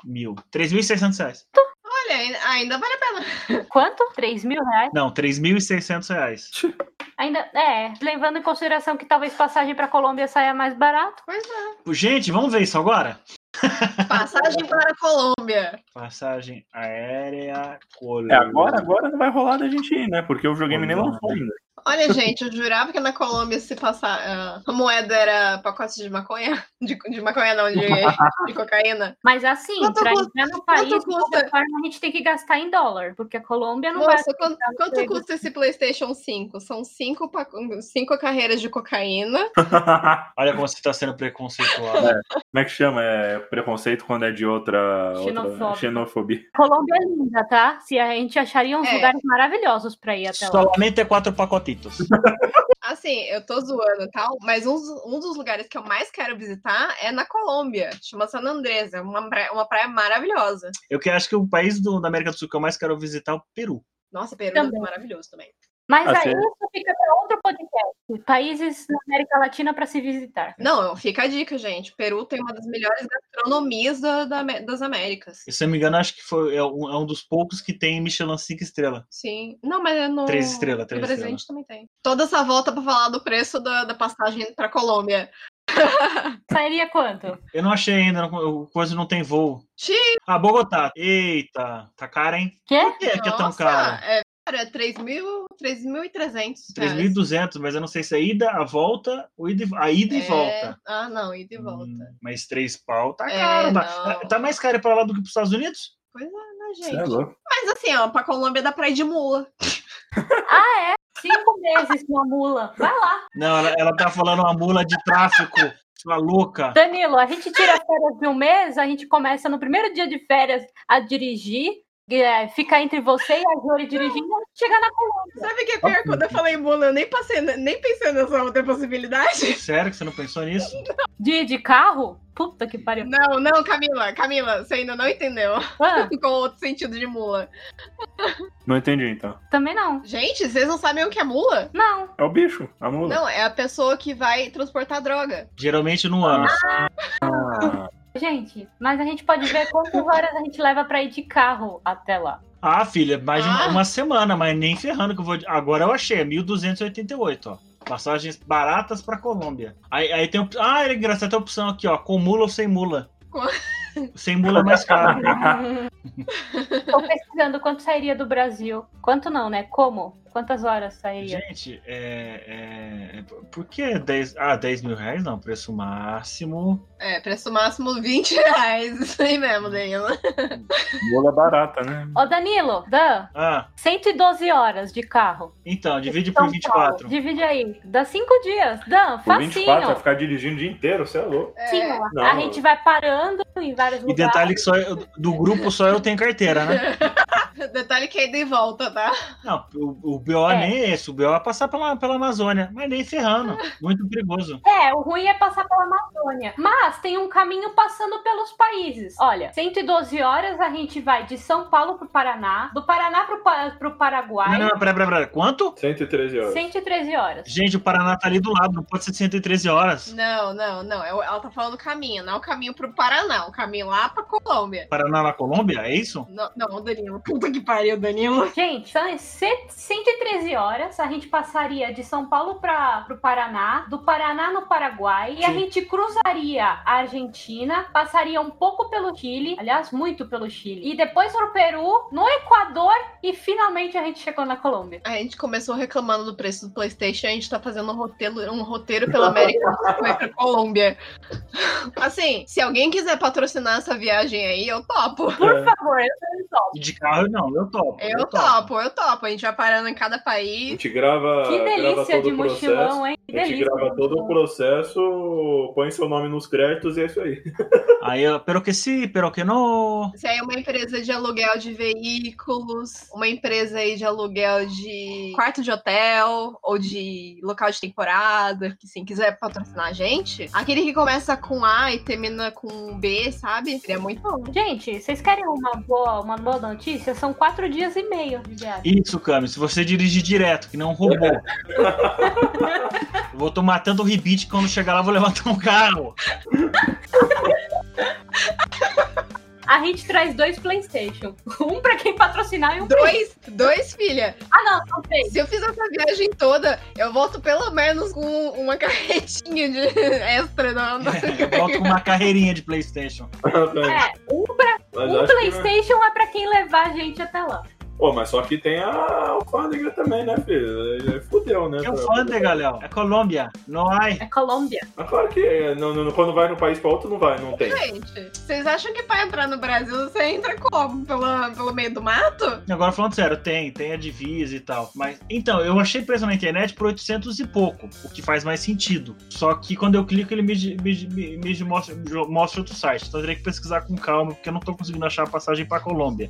mil. 3.600 reais. Olha, ainda- vale a pena. Quanto? 3 mil reais? Não, 3.600 reais. Ainda. É, levando em consideração que talvez passagem pra Colômbia saia mais barato. Pois é. Gente, vamos ver isso agora? Passagem para a Colômbia. Passagem aérea É, Colômbia. agora, agora não vai rolar da gente ir, né? Porque o videogame nem lançou ainda. Olha, gente, eu jurava que na Colômbia se passar. ah, a moeda era pacote de maconha. De, de maconha, não, de, de cocaína. Mas assim, Quanto pra custa- entrar no país, custa? forma, a gente tem que gastar em dólar, porque a Colômbia não vai. Moça, quanto, quanto emprego. custa esse PlayStation 5? São cinco, cinco carreiras de cocaína. Olha como você está sendo preconceituoso. Como é que chama? É preconceito quando é de outra, Xenofóbico. xenofobia. Colômbia é linda, tá? Se a gente acharia uns É. lugares maravilhosos pra ir até lá. Solamente é quatro pacotitos. Assim, eu tô zoando e tal, mas um, dos- um dos lugares que eu mais quero visitar é na Colômbia. Chama San Andrés. É uma praia, uma praia maravilhosa. Eu que acho que o país do, da América do Sul que eu mais quero visitar é o Peru. Nossa, Peru Também. é maravilhoso também. Mas Ah, aí isso fica pra outro podcast. Países na América Latina pra se visitar. Não, fica a dica, gente. Peru tem uma das melhores gastronomias da- da das Américas. E, se eu não me engano, acho que foi, é, um, é um dos poucos que tem Michelin 5 estrelas. Sim. Não, mas é no. Três estrelas, três no Brasil estrelas. a gente também tem. Toda essa volta pra falar do preço da, da passagem pra Colômbia. Sairia quanto? Eu não achei ainda, não- o coisa não tem voo. Xiii. Ah, Bogotá. Eita, tá caro, hein? Quê? Por que, que é tão caro? É, cara, é 3.000 3.300. reais. 3.200, mas eu não sei se é ida, a volta, ou ida, e- a ida e É, volta. Ah, não, ida e volta. Hum, mas três pau tá É, caro. tá, tá mais caro pra lá do que pros Estados Unidos? Pois é, né, é gente? Mas assim, ó, pra Colômbia dá pra ir de mula. Ah, é? Cinco meses com a mula. Vai lá. Não, ela, ela tá falando uma mula de tráfico, sua louca. Danilo, a gente tira férias de um mês, a gente começa no primeiro dia de férias a dirigir, é, fica entre você e a Jori dirigindo e chegar na Colômbia. Sabe o que é pior? Quando eu falei mula, eu nem, passei, nem pensei nessa outra possibilidade. Sério que você não pensou nisso? De, de carro? Puta que pariu. Não, não, Camila, Camila, você ainda não entendeu. Ah, o outro sentido de mula? Não entendi, então. também não. Gente, vocês não sabem o que é mula? Não. É o bicho, a mula. Não, é a pessoa que vai transportar droga. Geralmente no ano. Ah, Gente, mas a gente pode ver quantas horas a gente leva pra ir de carro até lá. Ah, filha, mais de uma, Ah. uma semana, mas nem ferrando que eu vou. Agora eu achei, é 1288, ó. Passagens baratas pra Colômbia. Aí, aí tem. Ah, é engraçado, tem a opção aqui, ó. Com mula ou sem mula? Sem mula é mais caro. Tô pesquisando quanto sairia do Brasil. Quanto não, né? Como? Quantas horas sairia? Gente, é, é, é- Por que 10. Ah, 10 mil reais? Não, preço máximo. É, preço máximo 20 reais. Isso aí mesmo, Danilo. mula barata, né? Ô Danilo, Dan, Ah, 112 horas de carro. então, divide São por 24. Paulo. Divide aí. Dá 5 dias. Dan, Por 24, vai facinho. ficar dirigindo o dia inteiro, você é louco. É, Sim, Não. a gente vai parando em vários E lugares. detalhe que só eu- do grupo só eu tenho carteira, né? Detalhe que é ida e volta, tá? Não, o, o BO É. nem é esse. O BO é passar pela, pela Amazônia. Mas nem ferrando. Muito perigoso. É, o ruim é passar pela Amazônia. Mas tem um caminho passando pelos países. Olha, 112 horas a gente vai de São Paulo pro Paraná, do Paraná pro, pro Paraguai, Não, não, pera, pera, pera. Quanto? 113 horas. 113 horas. Gente, o Paraná tá ali do lado, não pode ser 113 horas. Não, não, não. Eu- Ela tá falando caminho, não é o caminho pro Paraná, o caminho lá pra Colômbia. Paraná na Colômbia, é isso? Não, não, Danilo. Puta que pariu, Danilo. Gente, são ce- 113 horas. A gente passaria de São Paulo para pro Paraná, do Paraná no Paraguai, e a Sim. gente cruzaria a Argentina, passaria um pouco pelo Chile, aliás, muito pelo Chile, e depois pro Peru, no Equador, e finalmente a gente chegou na Colômbia. A gente começou reclamando do preço do PlayStation, a gente tá fazendo um roteiro, um roteiro pela América e pra Colômbia. Assim, se alguém quiser patrocinar essa viagem aí, eu topo. Por favor, eu sou top. E de carro, não, eu topo. Eu topo, eu topo. A gente vai parando em cada A país. gente grava, Que grava delícia todo de o processo. mochilão, hein? Que A gente delícia. grava de todo o processo, põe seu nome nos créditos e é isso aí. Aí, eu- pero que sim, pero que não. Se aí é uma empresa de aluguel de veículos, uma empresa aí de aluguel de quarto de hotel ou de local de temporada, que sim, quiser patrocinar a gente, aquele que começa com A e termina com B, sabe? Seria muito bom. Gente, vocês querem uma boa, uma boa notícia? São quatro dias e meio de viagem. Isso, Cami, se você dirigir direto, que não robô. eu vou tomar tanto rebite que quando chegar lá eu vou levantar um carro. A gente traz dois PlayStation. Um pra quem patrocinar e um pra... Dois, dois, filha. Ah, não, são três. Se eu fizer essa viagem toda, eu volto pelo menos com uma carretinha de extra. Não, não. Eu volto com uma carreirinha de Playstation. É, um, pra... Mas um acho que- PlayStation é pra quem levar a gente até lá. Pô, mas só que tem a alfândega também, né, filho? Fudeu, né? Que alfândega, Léo? É Colômbia. Não há. É Colômbia. Mas claro que é, não- não- quando vai um país pra outro, não vai, não tem. Gente, vocês acham que pra entrar no Brasil você entra como? Pela, pelo meio do mato? Agora falando sério, tem, tem a divisa e tal. Mas então, eu achei preço na internet por 800 e pouco, o que faz mais sentido. Só que quando eu clico, ele me, me, me, me mostra, mostra outro site. Então eu teria que pesquisar com calma, porque eu não tô conseguindo achar a passagem pra Colômbia.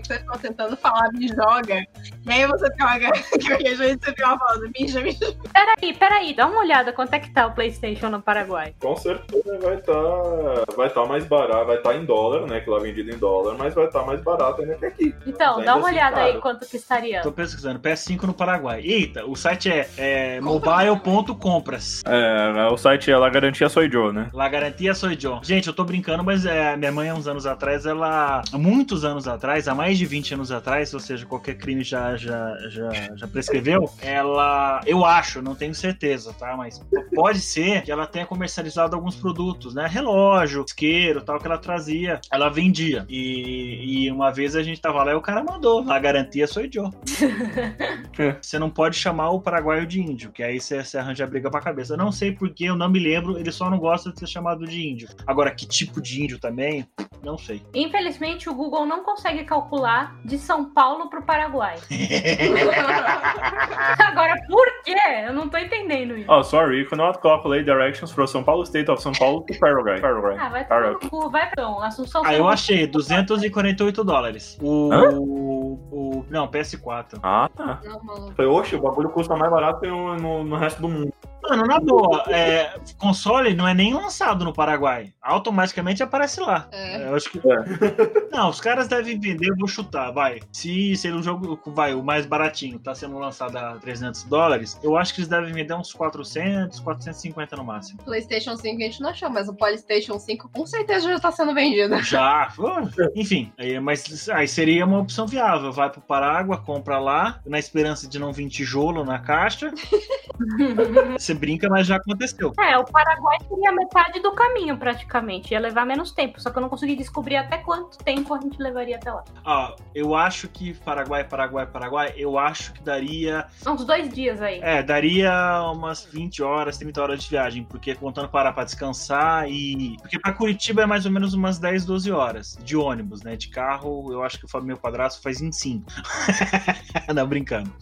Que você ficou tentando falar, me joga. E aí você joga. Que a gente você ficava falando, mija, mija. Peraí, peraí, dá uma olhada quanto é que tá o PlayStation no Paraguai. Com certeza vai estar vai tá mais barato, vai estar em dólar, né? Que lá é vendido em dólar, mas vai estar mais barato ainda que aqui. Então, Mas dá ainda uma assim, olhada aí caro. quanto que estaria. Tô pesquisando, PS5 no Paraguai. Eita, o site é, é Compras. mobile.compras. É, o site é La Garantia Soy Joe, né? La garantia sou John. Gente, eu tô brincando, mas é, minha mãe, há uns anos atrás, ela. Muitos anos atrás, há mais de 20 anos atrás, ou seja, qualquer crime já, já, já, já prescreveu, ela. Eu acho, não tenho certeza, tá? Mas pode ser que ela tenha comercializado alguns produtos, né? Relógio, isqueiro, tal, que ela trazia. Ela vendia. E, e uma vez a gente tava lá e o cara mandou. La garantia sou John. Você não pode chamar o paraguaio de índio, que aí você, você arranja briga pra cabeça. Eu não sei porque, eu não me lembro, ele só não gosta de ser chamado de índio. Agora, que tipo de índio também? Não sei. Infelizmente, o Google não consegue calcular de São Paulo pro Paraguai. Agora, por quê? Eu não tô entendendo isso. Oh, sorry, you cannot calculate directions from São Paulo State of São Paulo to Paraguay. Paraguay. Ah, vai Paraguay. tomar no cu, vai pra um. Assunção. Ah, eu achei, 248 dólares. O. Hã? o, o- não, PS4. Ah, tá. Não. Falei, oxe, o bagulho custa mais barato que no, no, no resto do mundo. Mano, na boa, é, console não é nem lançado no Paraguai. Automaticamente aparece lá. É. Eu acho que. Não, os caras devem vender, eu vou chutar, vai. Se ser um jogo, vai, o mais baratinho, tá sendo lançado a 300 dólares, eu acho que eles devem vender uns 400, 450 no máximo. PlayStation 5 a gente não achou, mas o PlayStation 5 com certeza já tá sendo vendido. Já, pô, enfim, aí, mas aí seria uma opção viável. Vai pro Parágua, compra lá, na esperança de não vir tijolo na caixa. Você brinca, mas já aconteceu. É, o Paraguai seria metade do caminho, praticamente. Ia levar menos tempo. Só que eu não consegui descobrir até quanto tempo a gente levaria até lá. Ó, eu acho que Paraguai, Paraguai, Paraguai, eu acho que daria. Uns dois dias aí. É, daria umas 20 horas, 30 horas de viagem, porque contando parar pra descansar e. Porque pra Curitiba é mais ou menos umas 10, 12 horas de ônibus, né? De carro, eu acho que o meu padrasto faz em 5. não, brincando.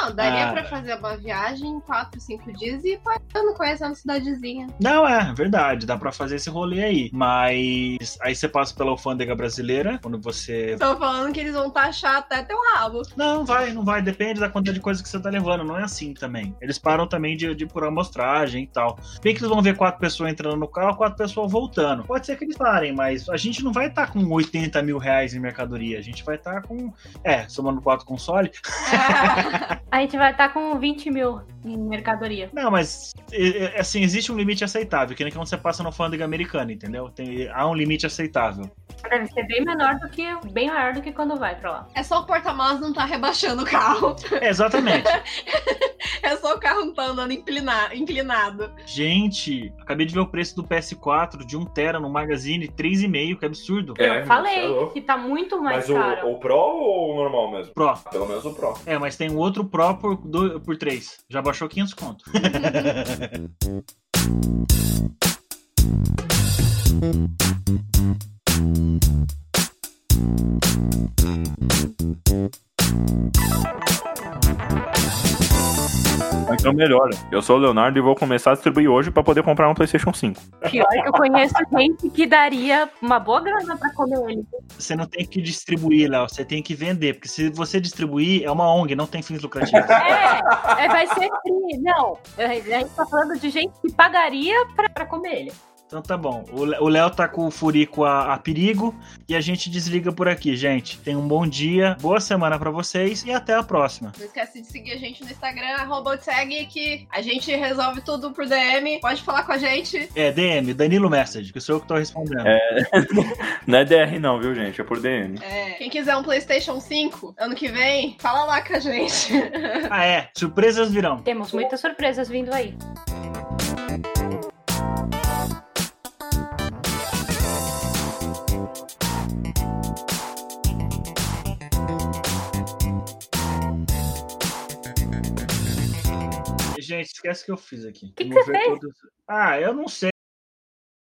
Não, daria Ah. pra fazer uma viagem em 4, 5 dias e parando, conhecendo cidadezinha. Não, é verdade, dá pra fazer esse rolê aí. Mas aí você passa pela alfândega brasileira, quando você. Estão falando que eles vão taxar até teu rabo. Não, vai, não vai, depende da quantidade de coisa que você tá levando, não é assim também. Eles param também de, de por amostragem e tal. Bem que eles vão ver quatro pessoas entrando no carro, quatro pessoas voltando. Pode ser que eles parem, mas a gente não vai estar com 80 mil reais em mercadoria, a gente vai estar com. É, somando quatro console. A gente vai estar com 20 mil em mercadoria. Não, mas assim, existe um limite aceitável, que nem quando você passa no alfândega americana, entendeu? Tem, há um limite aceitável. Deve ser bem menor do que. Bem maior do que quando vai pra lá. É só o porta-malas não tá rebaixando o carro. É, exatamente. É só o carro não tá andando inclina- inclinado. Gente, acabei de ver o preço do PS4 de 1TB no Magazine, 3,5, que absurdo. É, eu falei é que tá muito mais Mas caro. o, o Pro ou o normal mesmo? Pro. Pelo menos o Pro. É, mas tem um outro Pro por, do, por 3. Já baixou 500 conto. Então melhora. Eu sou o Leonardo e vou começar a distribuir hoje pra poder comprar um PlayStation 5. Pior que eu conheço gente que daria uma boa grana pra comer ele. Você não tem que distribuir, Léo, você tem que vender. Porque se você distribuir, é uma ONG, não tem fins lucrativos. É, é, vai ser free. Não, a gente tá falando de gente que pagaria pra, pra comer ele. Então tá bom. O Lé- O Léo tá com o Furico a, a perigo e a gente desliga por aqui, gente. Tenham um bom dia, boa semana pra vocês e até a próxima. Não esquece de seguir a gente no Instagram, arroba tag, que a gente resolve tudo por DM. Pode falar com a gente. É, DM, Danilo Message, que sou eu que tô respondendo. Não é DR não, viu, gente? É por DM. É, quem quiser um PlayStation 5 ano que vem, fala lá com a gente. Ah, é. Surpresas virão. Temos muitas surpresas vindo aí. Gente, esquece o que eu fiz aqui. Que que Vou você fez? todos- Ah, eu não sei.